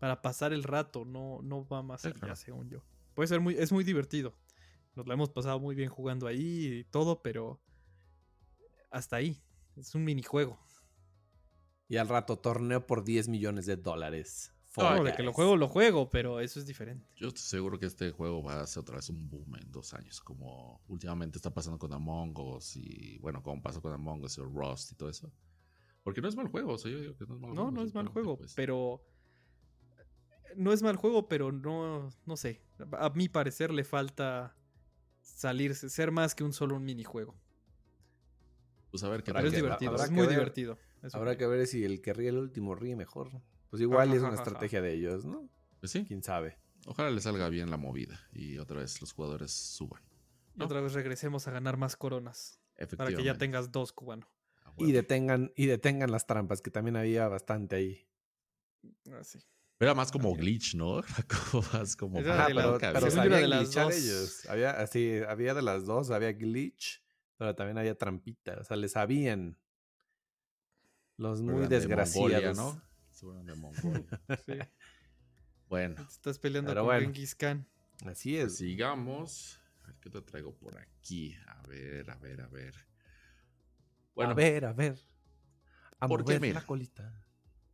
para pasar el rato, no, no va más allá, claro. según yo. Puede ser muy, es muy divertido. Nos lo hemos pasado muy bien jugando ahí y todo, pero hasta ahí. Es un minijuego. Y al rato torneo por 10 millones de dólares. No, de que lo juego, lo juego, pero eso es diferente. Yo estoy seguro que este juego va a ser otra vez un boom en dos años, como últimamente está pasando con Among Us y bueno, como pasó con Among Us o Rust y todo eso. Porque no es mal juego, o sea, yo digo que no es mal No, juego. no es mal juego, pues, pero. No es mal juego, pero no. No sé. A mi parecer le falta salirse, ser más que un solo un minijuego. Pues a ver qué Pero es divertido, habrá es que muy ver. divertido. Habrá que ver si el que ríe el último ríe mejor. Pues igual Ajá, es una ajá, [laughs] ajá. estrategia de ellos, ¿no? Pues sí, Quién sabe. ojalá le salga bien la movida y otra vez los jugadores suban. Y otra vez regresemos a ganar más coronas. Para Efectivamente. que ya tengas dos cubanos. A Y detengan, y detengan las trampas, que también había bastante ahí. Así. Era más como glitch, ¿no? [laughs] Era como más como. Era de pero, la- pero sabían de las glitchar dos. ellos. Había, así, había de las dos, había glitch, pero también había trampita. O sea, le sabían. Los muy de desgraciados. Mongolia, ¿no? Seguro eran de Mongolia. [laughs] Sí. bueno, Te Estás peleando con bueno. Genghis Khan. Así pues es. sigamos. A ver, ¿qué te traigo por aquí? A ver, a ver, a ver. Bueno, a ver, a ver. A Porque mover mira, la colita.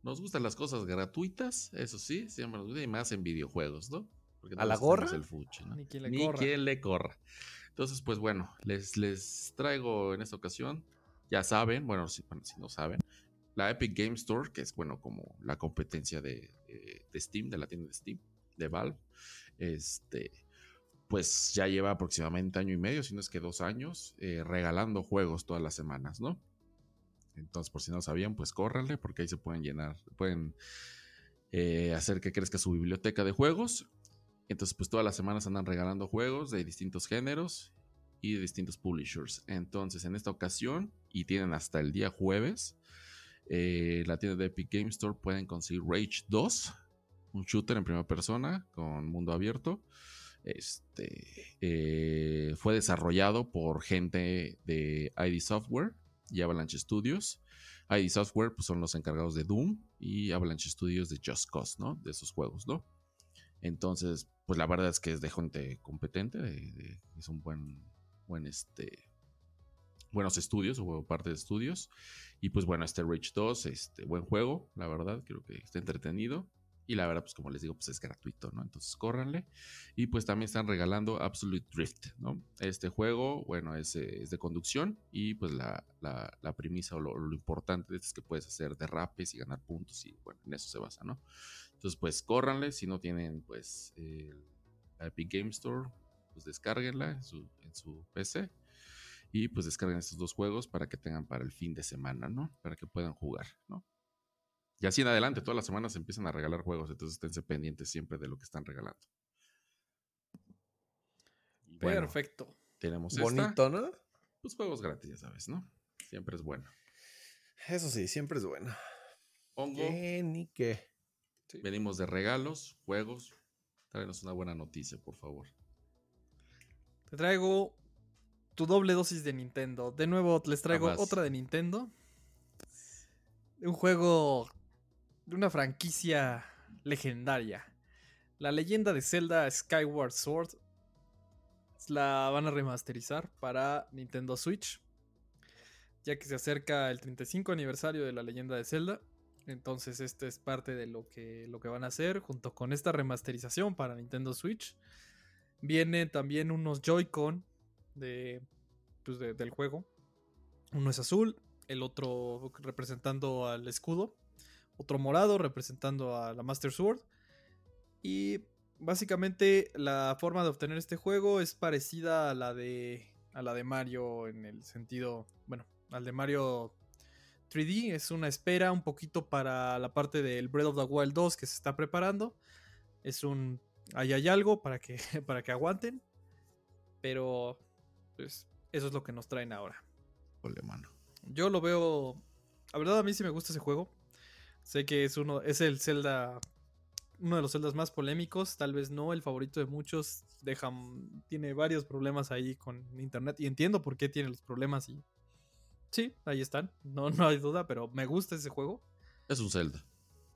nos gustan las cosas gratuitas, eso sí, siempre nos gusta, y más en videojuegos, ¿no? Porque ¿A la gorra? tenemos El fuchi, ¿no? Ni quien le Ni corra. quien le corra. Entonces, pues bueno, les, les traigo en esta ocasión, ya saben, bueno si, bueno, si no saben, la Epic Game Store, que es bueno como la competencia de, de- Steam, de la tienda de Steam, de Valve, este, pues ya lleva aproximadamente año y medio, si no es que dos años, eh, regalando juegos todas las semanas, ¿no? Entonces, por si no sabían, pues córranle, porque ahí se pueden llenar, pueden eh, hacer que crezca su biblioteca de juegos. Entonces, pues todas las semanas andan regalando juegos de distintos géneros y de distintos publishers. Entonces, en esta ocasión, y tienen hasta el día jueves, eh, la tienda de Epic Game Store pueden conseguir Rage 2, un shooter en primera persona con mundo abierto. Este eh, fue desarrollado por gente de ID Software y Avalanche Studios. ID Software pues, son los encargados de Doom y Avalanche Studios de Just Cause, ¿no? De esos juegos, ¿no? Entonces, pues la verdad es que es de gente competente, es un buen, buen este, buenos estudios o parte de estudios. Y pues bueno, este Rage 2, este, buen juego, la verdad, creo que está entretenido. Y la verdad, pues como les digo, pues es gratuito, ¿no? Entonces córranle. Y pues también están regalando Absolute Drift, ¿no? Este juego, bueno, es, eh, es de conducción y pues la, la- la premisa o lo, lo importante es que puedes hacer derrapes y ganar puntos y bueno, en eso se basa, ¿no? Entonces pues córranle, si no tienen pues el la Epic Game Store, pues descárguenla en su, en su PC y pues descarguen estos dos juegos para que tengan para el fin de semana, ¿no? Para que puedan jugar, ¿no? Y así en adelante, todas las semanas se empiezan a regalar juegos, entonces esténse pendientes siempre de lo que están regalando. Bueno, Perfecto. tenemos esta, Bonito, ¿no? pues juegos gratis, ya sabes, ¿no? Siempre es bueno. Eso sí, siempre es bueno. Hongo, ¿Qué ni qué? Sí. Venimos de regalos, juegos. Tráenos una buena noticia, por favor. Te traigo tu doble dosis de Nintendo. De nuevo les traigo Jamás. otra de Nintendo. Un juego de una franquicia legendaria. La leyenda de Zelda Skyward Sword la van a remasterizar para Nintendo Switch. Ya que se acerca el 35 aniversario de la leyenda de Zelda. Entonces este es parte de lo que, lo que van a hacer junto con esta remasterización para Nintendo Switch. Vienen también unos Joy-Con de, pues, de- del juego. Uno es azul, el otro representando al escudo. Otro morado representando a la Master Sword. Y básicamente la forma de obtener este juego es parecida a la de a la de Mario en el sentido, bueno, al de Mario 3D es una espera un poquito para la parte del Breath of the Wild 2 que se está preparando. Es un ahí hay algo para que [laughs] para que aguanten, pero pues eso es lo que nos traen ahora. Ole, mano. Yo lo veo. La verdad, a mí sí me gusta ese juego. Sé que es uno. Es el Zelda. Uno de los Zeldas más polémicos. Tal vez no el favorito de muchos. Deja, tiene varios problemas ahí con internet. Y entiendo por qué tiene los problemas. Y. Sí, ahí están. No, no hay duda. Pero me gusta ese juego. Es un Zelda.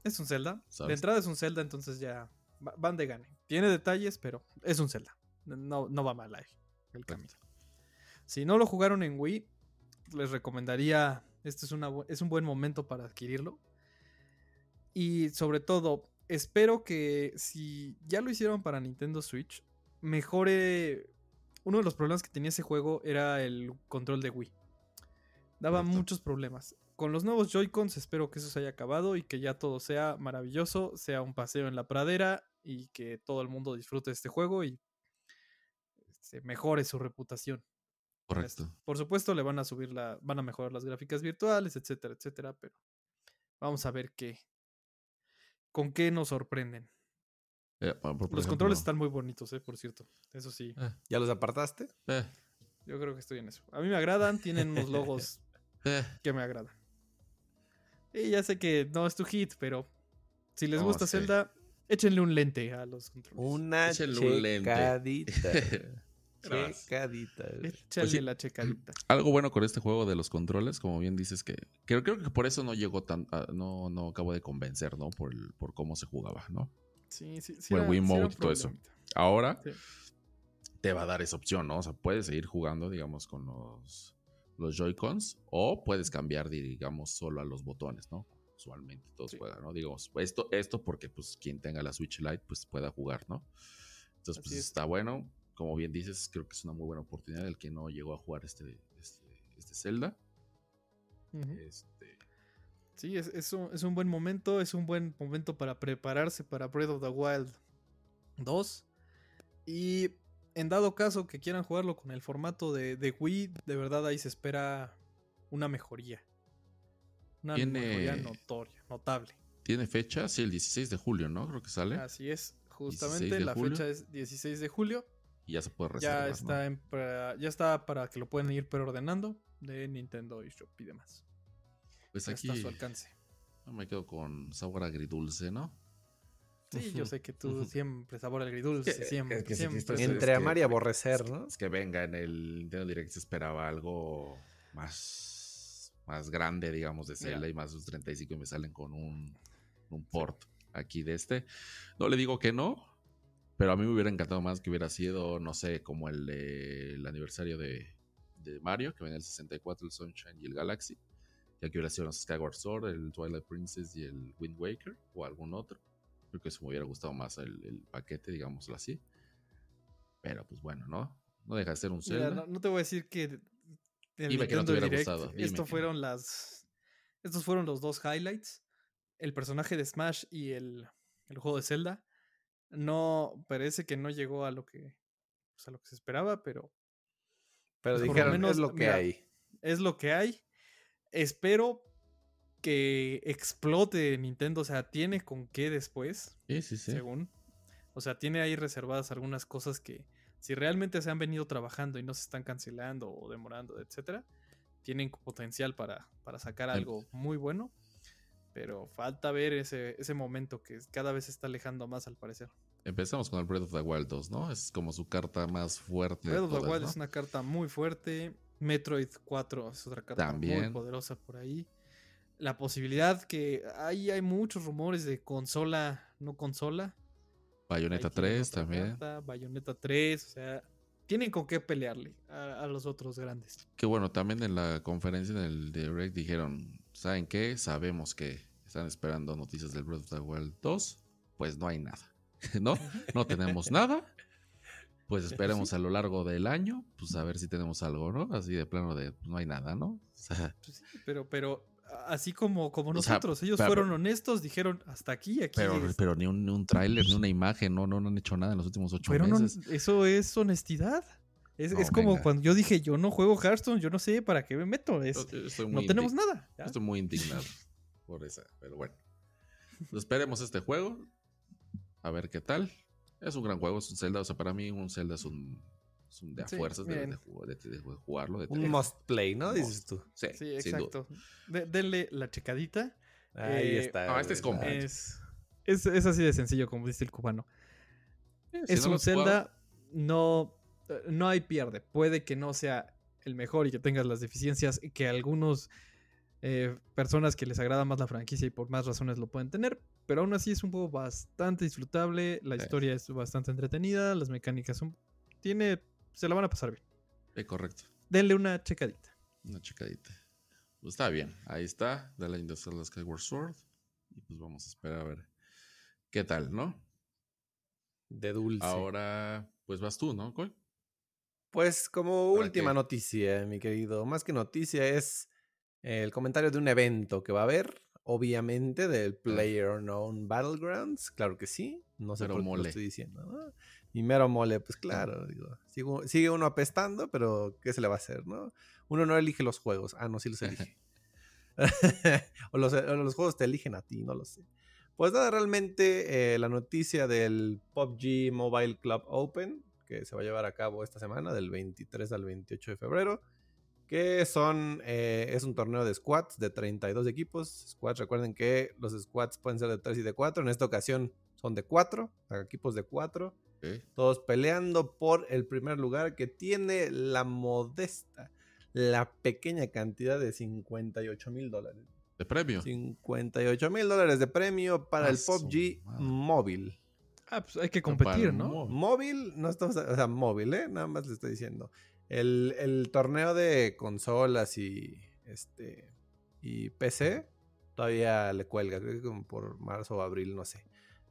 Es un Zelda. De entrada es un Zelda, entonces ya. va- Van de gane. Tiene detalles, pero es un Zelda. No, no va mal ahí. El camino. Si no lo jugaron en Wii, les recomendaría. Este es, una, es un buen momento para adquirirlo. Y sobre todo, espero que si ya lo hicieron para Nintendo Switch, mejore. Uno de los problemas que tenía ese juego era el control de Wii. Daba muchos problemas. Con los nuevos Joy-Cons espero que eso se haya acabado y que ya todo sea maravilloso, sea un paseo en la pradera y que todo el mundo disfrute de este juego y se mejore su reputación. Correcto. Por supuesto, le van a subir la, van a mejorar las gráficas virtuales, etcétera, etcétera, pero vamos a ver qué, con qué nos sorprenden. Eh, por- por Los ejemplo, controles están muy bonitos, eh, por cierto. Eso sí, eh, ¿Ya los apartaste? eh, yo creo que estoy en eso. A mí me agradan, tienen unos logos [laughs] eh. que me agradan. Y ya sé que no es tu hit, pero si les gusta sí. Zelda, échenle un lente a los controles. Una Échenle un lente. [laughs] checadita. Échale Pues sí. la checadita. [clears throat] Algo bueno con este juego de los controles, como bien dices, que creo, creo que por eso no llegó tan, ah, no, no acabo de convencer, ¿no? Por, el- por cómo se jugaba, ¿no? Sí, sí, sí. Por el sí Wiimote y todo eso. Ahora Sí. te va a dar esa opción, ¿no? O sea, puedes seguir jugando, digamos, con los, los Joy-Cons o puedes cambiar, digamos, solo a los botones, ¿no? Usualmente todos Sí. juegan, ¿no? Digamos, esto, esto porque pues quien tenga la Switch Lite pues pueda jugar, ¿no? Entonces, Así pues es. está bueno. Como bien dices, creo que es una muy buena oportunidad el que no llegó a jugar este, este, este Zelda. Este, Sí, es, es un, es un buen momento, es un buen momento para prepararse para Breath of the Wild 2. Y en dado caso que quieran jugarlo con el formato de, de Wii, de verdad ahí se espera una mejoría. Una Tiene- mejoría notoria, notable. Tiene fecha, sí, el 16 de julio, ¿no? Creo que sale. Así es, 16 justamente la julio. fecha es 16 de julio. Y ya se puede reservar. Ya ¿no? está, en pra- ya está para que lo puedan ir preordenando de Nintendo eShop y demás. Pues aquí está a su alcance. me quedo con sabor agridulce, ¿no? Sí, yo sé que tú [laughs] siempre sabor agridulce, que- siempre, es que sí, siempre. esto es- Entre amar y aborrecer, ¿no? Es que venga en el Nintendo Direct se esperaba algo más, más grande, digamos, de Zelda Mira. y más sus 35 y me salen con un, un port aquí de este. No le digo que no, pero a mí me hubiera encantado más que hubiera sido, no sé, como el aniversario de, de Mario, que venía el 64, el Sunshine y el Galaxy. Ya que hubiera sido los Skyward Sword, el Twilight Princess y el Wind Waker o algún otro. Creo que eso me hubiera gustado más el, el paquete, digámoslo así. Pero pues bueno, ¿no? No deja de ser un Mira, Zelda. no, no te voy a decir que el Dime que no te hubiera Direct, gustado, dime esto que no. fueron las estos fueron los dos highlights. El personaje de Smash y el, el juego de Zelda. No, parece que no llegó a lo que pues, a lo que se esperaba, pero Pero Por lo dijeron, menos, es lo que mira, hay. es lo que hay. Espero que explote Nintendo, o sea, tiene con qué después. Sí, sí, sí. según. O sea, tiene ahí reservadas algunas cosas que si realmente se han venido trabajando y no se están cancelando o demorando, etcétera, tienen potencial para, para sacar El- algo muy bueno. Pero falta ver ese, ese momento que cada vez se está alejando más al parecer. Empezamos con el Breath of the Wild 2, ¿no? Es como su carta más fuerte. Breath of the Wild es una carta muy fuerte. Metroid 4 es otra carta muy poderosa por ahí. La posibilidad que ahí hay muchos rumores de consola, no consola. Bayonetta 3 también. Bayonetta 3, o sea, tienen con qué pelearle a, los otros grandes. Que bueno, también en la conferencia en el Direct dijeron, ¿saben qué? Sabemos que están esperando noticias del Breath of the Wild 2, pues no hay nada. [laughs] ¿No? No tenemos nada. Pues esperemos a lo largo del año, pues a ver si tenemos algo, ¿no? Así de plano de pues, no hay nada, ¿no? Pues pero, pero así como, como nosotros, ellos fueron honestos, dijeron hasta aquí, aquí. Pero, pero ni un, un tráiler, ni una imagen, no, no, no han hecho nada en los últimos ocho meses. eso es honestidad. Es, como cuando yo dije, yo no juego Hearthstone, yo no sé para qué me meto. no tenemos nada. Estoy muy indignado [laughs] por esa, pero bueno. Esperemos este juego. A ver qué tal. Es un gran juego, es un Zelda. O sea, para mí un Zelda es un, de a fuerzas de, jugarlo. un must play, ¿no? Dices tú. Sí, exacto. denle la checadita. Ahí eh, está. este es como. Es, es, así de sencillo, como dice el cubano. es un Zelda, no no hay pierde. Puede que no sea el mejor y que tengas las deficiencias que algunos eh, personas que les agrada más la franquicia y por más razones lo pueden tener. Pero aún así es un juego bastante disfrutable. La historia es bastante entretenida. Las mecánicas son. Tiene. Se la van a pasar bien. Eh, correcto. Denle una checadita. Una checadita. Pues está bien. Ahí está. Legend of Zelda Skyward Sword. Y pues vamos a esperar a ver qué tal, ¿no? De dulce. Ahora, pues vas tú, ¿no, Cole? Pues como última noticia, mi querido, más que noticia es el comentario de un evento que va a haber, obviamente, del Player Unknown Battlegrounds, claro que sí, no sé por qué lo estoy diciendo, Y mero mole, pues claro, digo, sigue, uno apestando, pero ¿qué se le va a hacer, no? Uno no elige los juegos, ah, no, sí los elige. [laughs] [laughs] o, los, juegos te eligen a ti, no lo sé. Pues nada, realmente eh, la noticia del PUBG Mobile Club Open que se va a llevar a cabo esta semana, del 23 al 28 de febrero. Que son, eh, es un torneo de squads de 32 equipos. Squads, recuerden que los squads pueden ser de 3 y de 4. En esta ocasión son de 4, equipos de 4. Todos peleando por el primer lugar que tiene la modesta, la pequeña cantidad de 58 mil dólares. ¿De premio? 58 mil dólares de premio para el PUBG móvil. Ah, pues hay que competir, ¿no? Móvil, no estamos, o sea, móvil, ¿eh? Nada más le estoy diciendo. El, torneo de consolas y este y PC todavía le cuelga, creo que como por marzo o abril, no sé.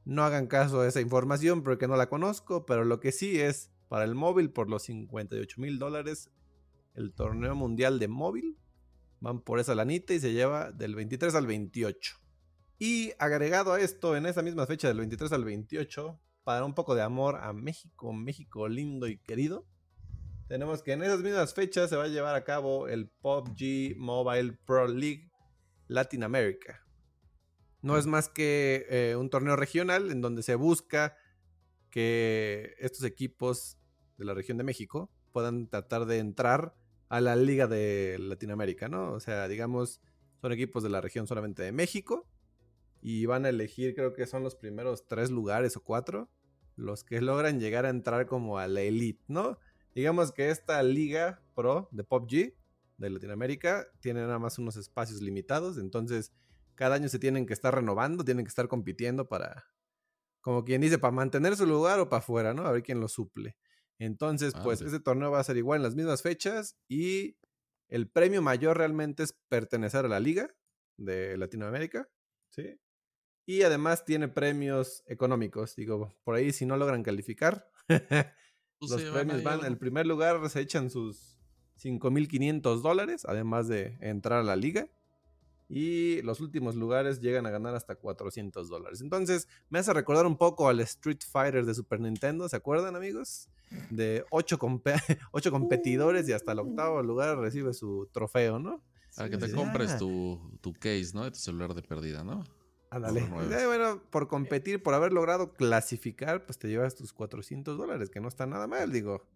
No hagan caso a esa información porque no la conozco, pero lo que sí es para el móvil por los 58 mil dólares, el torneo mundial de móvil, van por esa lanita y se lleva del 23 al 28. Y agregado a esto, en esa misma fecha del 23 al 28, para un poco de amor a México, México lindo y querido, tenemos que en esas mismas fechas se va a llevar a cabo el PUBG Mobile Pro League Latin America. No es más que eh, un torneo regional en donde se busca que estos equipos de la región de México puedan tratar de entrar a la liga de Latinoamérica, ¿no? O sea, digamos, son equipos de la región solamente de México y van a elegir, creo que son los primeros tres lugares o cuatro, los que logran llegar a entrar como a la elite, ¿no? Digamos que esta liga pro de PUBG de Latinoamérica tiene nada más unos espacios limitados, entonces cada año se tienen que estar renovando, tienen que estar compitiendo para, como quien dice, para mantener su lugar o para afuera, ¿no? A ver quién lo suple. Entonces, ah, pues ese torneo va a ser igual en las mismas fechas y el premio mayor realmente es pertenecer a la liga de Latinoamérica, ¿sí? Y además tiene premios económicos. Digo, por ahí si no logran calificar, [laughs] pues los premios van, el primer lugar se echan sus 5.500 dólares, además de entrar a la liga. Y los últimos lugares llegan a ganar hasta 400 dólares. Entonces, me hace recordar un poco al Street Fighter de Super Nintendo, ¿se acuerdan, amigos? De ocho, [laughs] ocho competidores y hasta el octavo lugar recibe su trofeo, ¿no? Para que te compres tu, tu case, ¿no? De tu celular de pérdida, ¿no? Ándale. Eh, bueno, por competir, por haber logrado clasificar, pues te llevas tus 400 dólares, que no está nada mal, digo.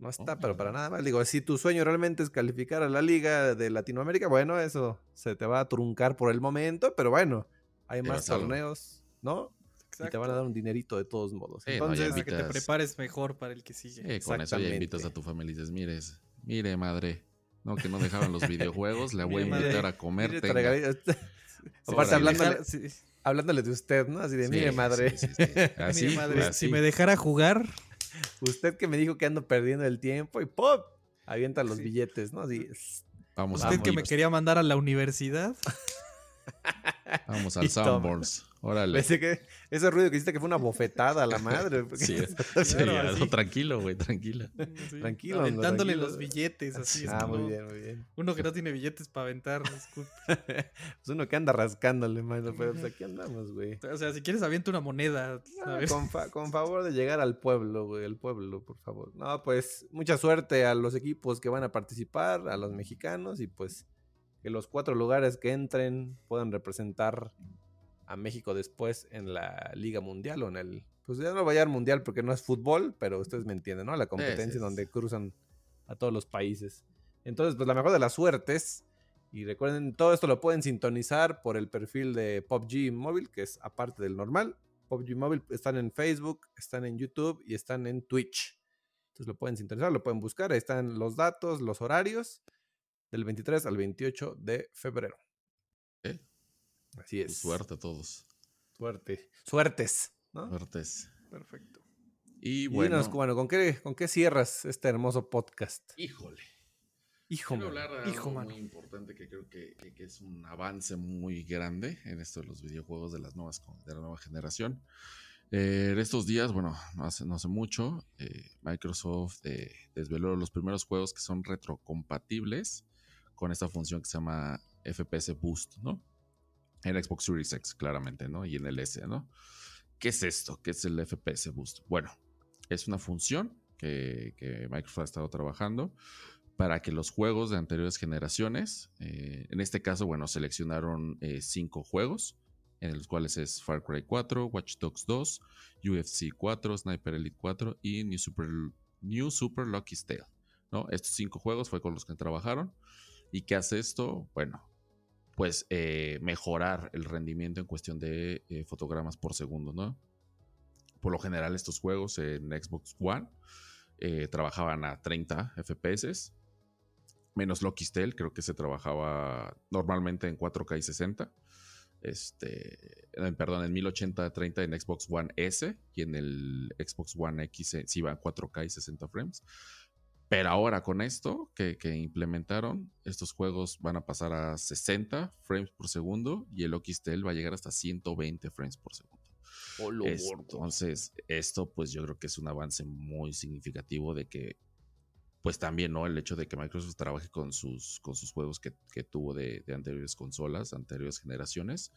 No está, pero para nada mal. Digo, si tu sueño realmente es calificar a la Liga de Latinoamérica, bueno, eso se te va a truncar por el momento, pero bueno, hay más torneos, ¿no? Y te van a dar un dinerito de todos modos. Sí, no, ya Entonces, Para que te invitas- prepares mejor para el que sigue. Sí, con eso ya invitas a tu familia y dices, mires, mire madre, no que no dejaban los [laughs] videojuegos, le voy a invitar a comer. [laughs] mire, tenga". tragadito. Aparte, hablándole, hablándole de usted, ¿no? Así de, Sí, mire, madre, sí, sí. [laughs] Así, Mire, madre, así. si me dejara jugar, usted que me dijo que ando perdiendo el tiempo y ¡pop! Avienta los Sí. billetes, ¿no? Así, Vamos, usted que me quería mandar a la universidad, vamos al [laughs] toma. Sanborns. Órale. Pensé que ese ruido que hiciste que fue una bofetada a la madre. [laughs] Sí, sí, Claro, no, tranquilo, güey, tranquila. sí, Tranquilo, aventándole tranquilo. los billetes, así es ah, como muy bien, muy bien. uno que no tiene billetes para aventar. disculpe. [laughs] pues uno que anda rascándole, mano, pero pues aquí andamos, güey. O sea, si quieres avienta una moneda. Ah, con, fa- con favor de llegar al pueblo, güey, al pueblo, por favor. No, pues mucha suerte a los equipos que van a participar, a los mexicanos y pues que los cuatro lugares que entren puedan representar a México después en la Liga Mundial o en el... Pues ya no vaya al Mundial porque no es fútbol, pero ustedes me entienden, ¿no? La competencia donde cruzan a todos los países. Entonces, pues la mejor de las suertes. Y recuerden, todo esto lo pueden sintonizar por el perfil de PUBG Móvil, que es aparte del normal. PUBG Móvil están en Facebook, están en YouTube y están en Twitch. Entonces lo pueden sintonizar, lo pueden buscar. Ahí están los datos, los horarios del 23 al 28 de febrero. Eh, Así es. Suerte a todos. Suerte. Suertes. ¿no? Suertes. Perfecto. Y Y bueno. dinos, cubano, ¿con qué, ¿con qué cierras este hermoso podcast? Híjole. Hijo, Quiero hablar de algo muy importante que creo que, que- que es un avance muy grande en esto de los videojuegos de las nuevas de la nueva generación. Eh, estos días, bueno, no hace, no hace mucho, eh, Microsoft eh, desveló los primeros juegos que son retrocompatibles con esta función que se llama FPS Boost, ¿no? En Xbox Series X, claramente, ¿no? Y en el S, ¿no? ¿Qué es esto? ¿Qué es el FPS Boost? Bueno, es una función que, que Microsoft ha estado trabajando para que los juegos de anteriores generaciones, eh, en este caso, bueno, seleccionaron eh, cinco juegos, en los cuales es Far Cry 4, Watch Dogs 2, UFC 4, Sniper Elite 4 y New Super, New Super Lucky Tale. ¿no? Estos cinco juegos fue con los que trabajaron. ¿Y qué hace esto? Bueno, pues eh, mejorar el rendimiento en cuestión de eh, fotogramas por segundo, ¿no? Por lo general, estos juegos en Xbox One eh, trabajaban a 30 FPS, menos Lucky Tale, creo que se trabajaba normalmente en 4K y 60. Este, eh, perdón, en 1080 30 en Xbox One S y en el Xbox One X se, se iba en 4K y 60 frames. Pero ahora con esto que, que implementaron, estos juegos van a pasar a 60 frames por segundo y el Oquistel va a llegar hasta 120 frames por segundo. Es- entonces, esto pues yo creo que es un avance muy significativo de que, pues también, ¿no? El hecho de que Microsoft trabaje con sus, con sus juegos que, que tuvo de, de anteriores consolas, anteriores generaciones,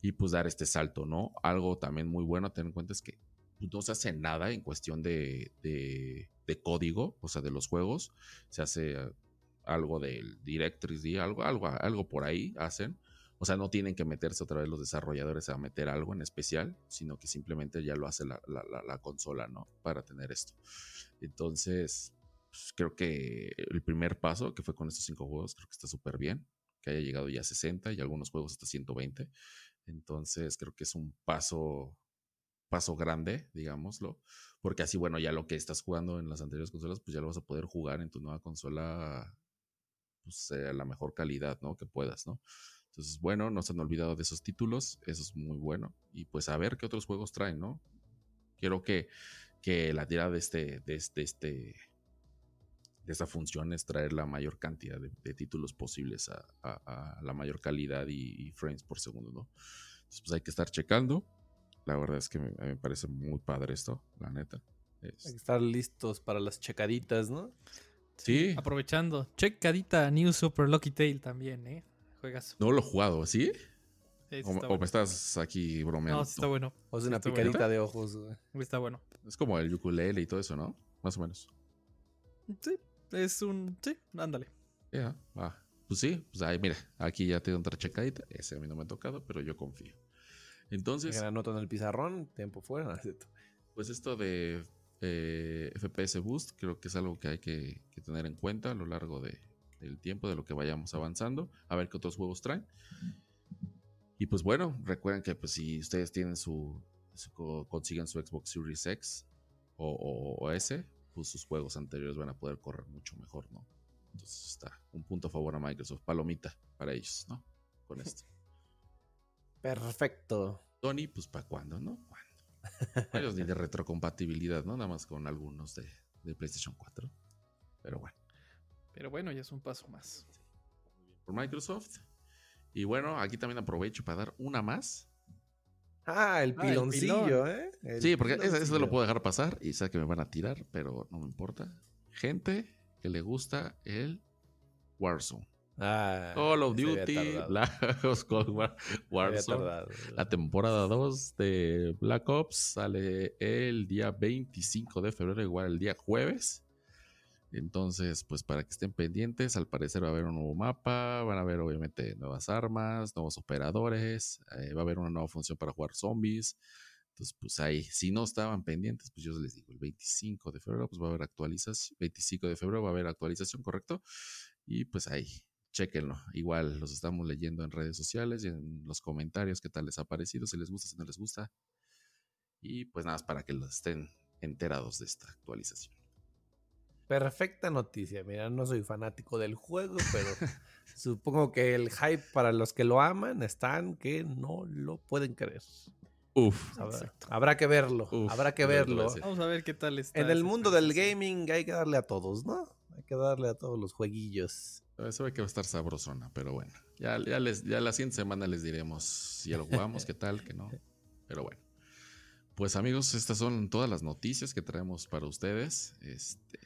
y pues dar este salto, ¿no? Algo también muy bueno a tener en cuenta es que no se hace nada en cuestión de, de, código, o sea, de los juegos, se hace eh, algo del Directory, algo, algo, algo por ahí hacen. O sea, no tienen que meterse otra vez los desarrolladores a meter algo en especial, sino que simplemente ya lo hace la, la- la- la consola, ¿no? Para tener esto. Entonces, pues, creo que el primer paso, que fue con estos cinco juegos, creo que está súper bien. Que haya llegado ya a 60 y algunos juegos hasta 120. Entonces, creo que es un paso, paso grande, digámoslo. Porque así, bueno, ya lo que estás jugando en las anteriores consolas, pues ya lo vas a poder jugar en tu nueva consola pues, eh, a la mejor calidad, ¿no? Que puedas, ¿no? Entonces, bueno, no se han olvidado de esos títulos, eso es muy bueno. Y pues a ver qué otros juegos traen, ¿no? Quiero que, que la tirada de este, de este, este, de esta función es traer la mayor cantidad de, títulos posibles a la mayor calidad y, y frames por segundo, ¿no? Entonces, pues hay que estar checando. La verdad es que me, me parece muy padre esto, la neta. Es- Hay que estar listos para las checaditas, ¿no? sí, Aprovechando. Checadita New Super Lucky Tail también, ¿eh? Juegas. no lo he jugado, ¿sí? Sí, O, me estás aquí bromeando. No, sí está bueno. O es Sí, una está picadita bueno. de ojos, güey. Está bueno. Es como el ukulele y todo eso, ¿no? Más o menos. Sí, es un... Sí, ándale. Ya, va. Pues sí, pues ahí, mira, aquí ya tengo otra checadita. Ese a mí no me ha tocado, pero yo confío. Entonces, la nota en el pizarrón, tiempo fuera. pues esto de eh, FPS Boost, creo que es algo que hay que, que tener en cuenta a lo largo de, del tiempo, de lo que vayamos avanzando, a ver qué otros juegos traen. Y pues bueno, recuerden que pues, si ustedes tienen su, su- consiguen su Xbox Series X o, o- o S, pues sus juegos anteriores van a poder correr mucho mejor, ¿no? Entonces está un punto a favor a Microsoft, palomita para ellos, ¿no? Con esto. [laughs] Perfecto. Sony, pues para cuándo, ¿no? ¿Cuándo? Ellos ni de retrocompatibilidad, ¿no? Nada más con algunos de, de PlayStation 4. Pero bueno. Pero bueno, ya es un paso más. por Microsoft. Y bueno, aquí también aprovecho para dar una más. Ah, el Ah, el piloncillo, pilón. ¿eh? El sí, porque esa, esa lo puedo dejar pasar y sé que me van a tirar, pero no me importa. Gente que le gusta el Warzone. Ah, Call of Duty, Black [laughs] Ops Cold War, Warzone. La temporada 2 de Black Ops sale el día 25 de febrero, igual el día jueves. Entonces, pues para que estén pendientes, al parecer va a haber un nuevo mapa, van a haber obviamente nuevas armas, nuevos operadores, eh, va a haber una nueva función para jugar zombies. Entonces, pues ahí, si no estaban pendientes, pues yo les digo, el 25 de febrero, pues va a haber actualización, 25 de febrero va a haber actualización, ¿correcto? Y pues ahí, chequenlo. Igual los estamos leyendo en redes sociales y en los comentarios qué tal les ha parecido, si les gusta, si no les gusta. Y pues nada más para que los estén enterados de esta actualización. Perfecta noticia. Mira, no soy fanático del juego, pero [laughs] supongo que el hype para los que lo aman están que no lo pueden creer. Uf. Habrá, que verlo, Uf, habrá que verlo. Vamos a ver qué tal está. En el mundo del gaming hay que darle a todos, ¿no? Hay que darle a todos los jueguillos. Eso ve que va a estar sabrosona, pero bueno. Ya, ya, les, ya la siguiente semana les diremos si ya lo jugamos, qué tal, qué no. Pero bueno. Pues amigos, estas son todas las noticias que traemos para ustedes. Este,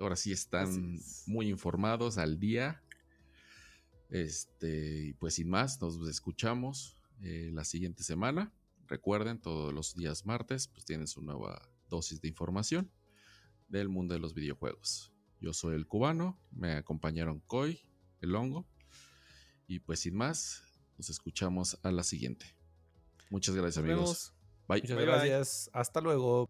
ahora sí están es. muy informados al día. Este, y pues sin más, nos escuchamos eh, la siguiente semana. Recuerden, todos los días martes, pues tienen su nueva dosis de información del mundo de los videojuegos. Yo soy el cubano, me acompañaron Coy, el hongo, y pues sin más, nos escuchamos a la siguiente. Muchas gracias Nos amigos. vemos. Bye. Muchas Bye, bye. gracias. Hasta luego.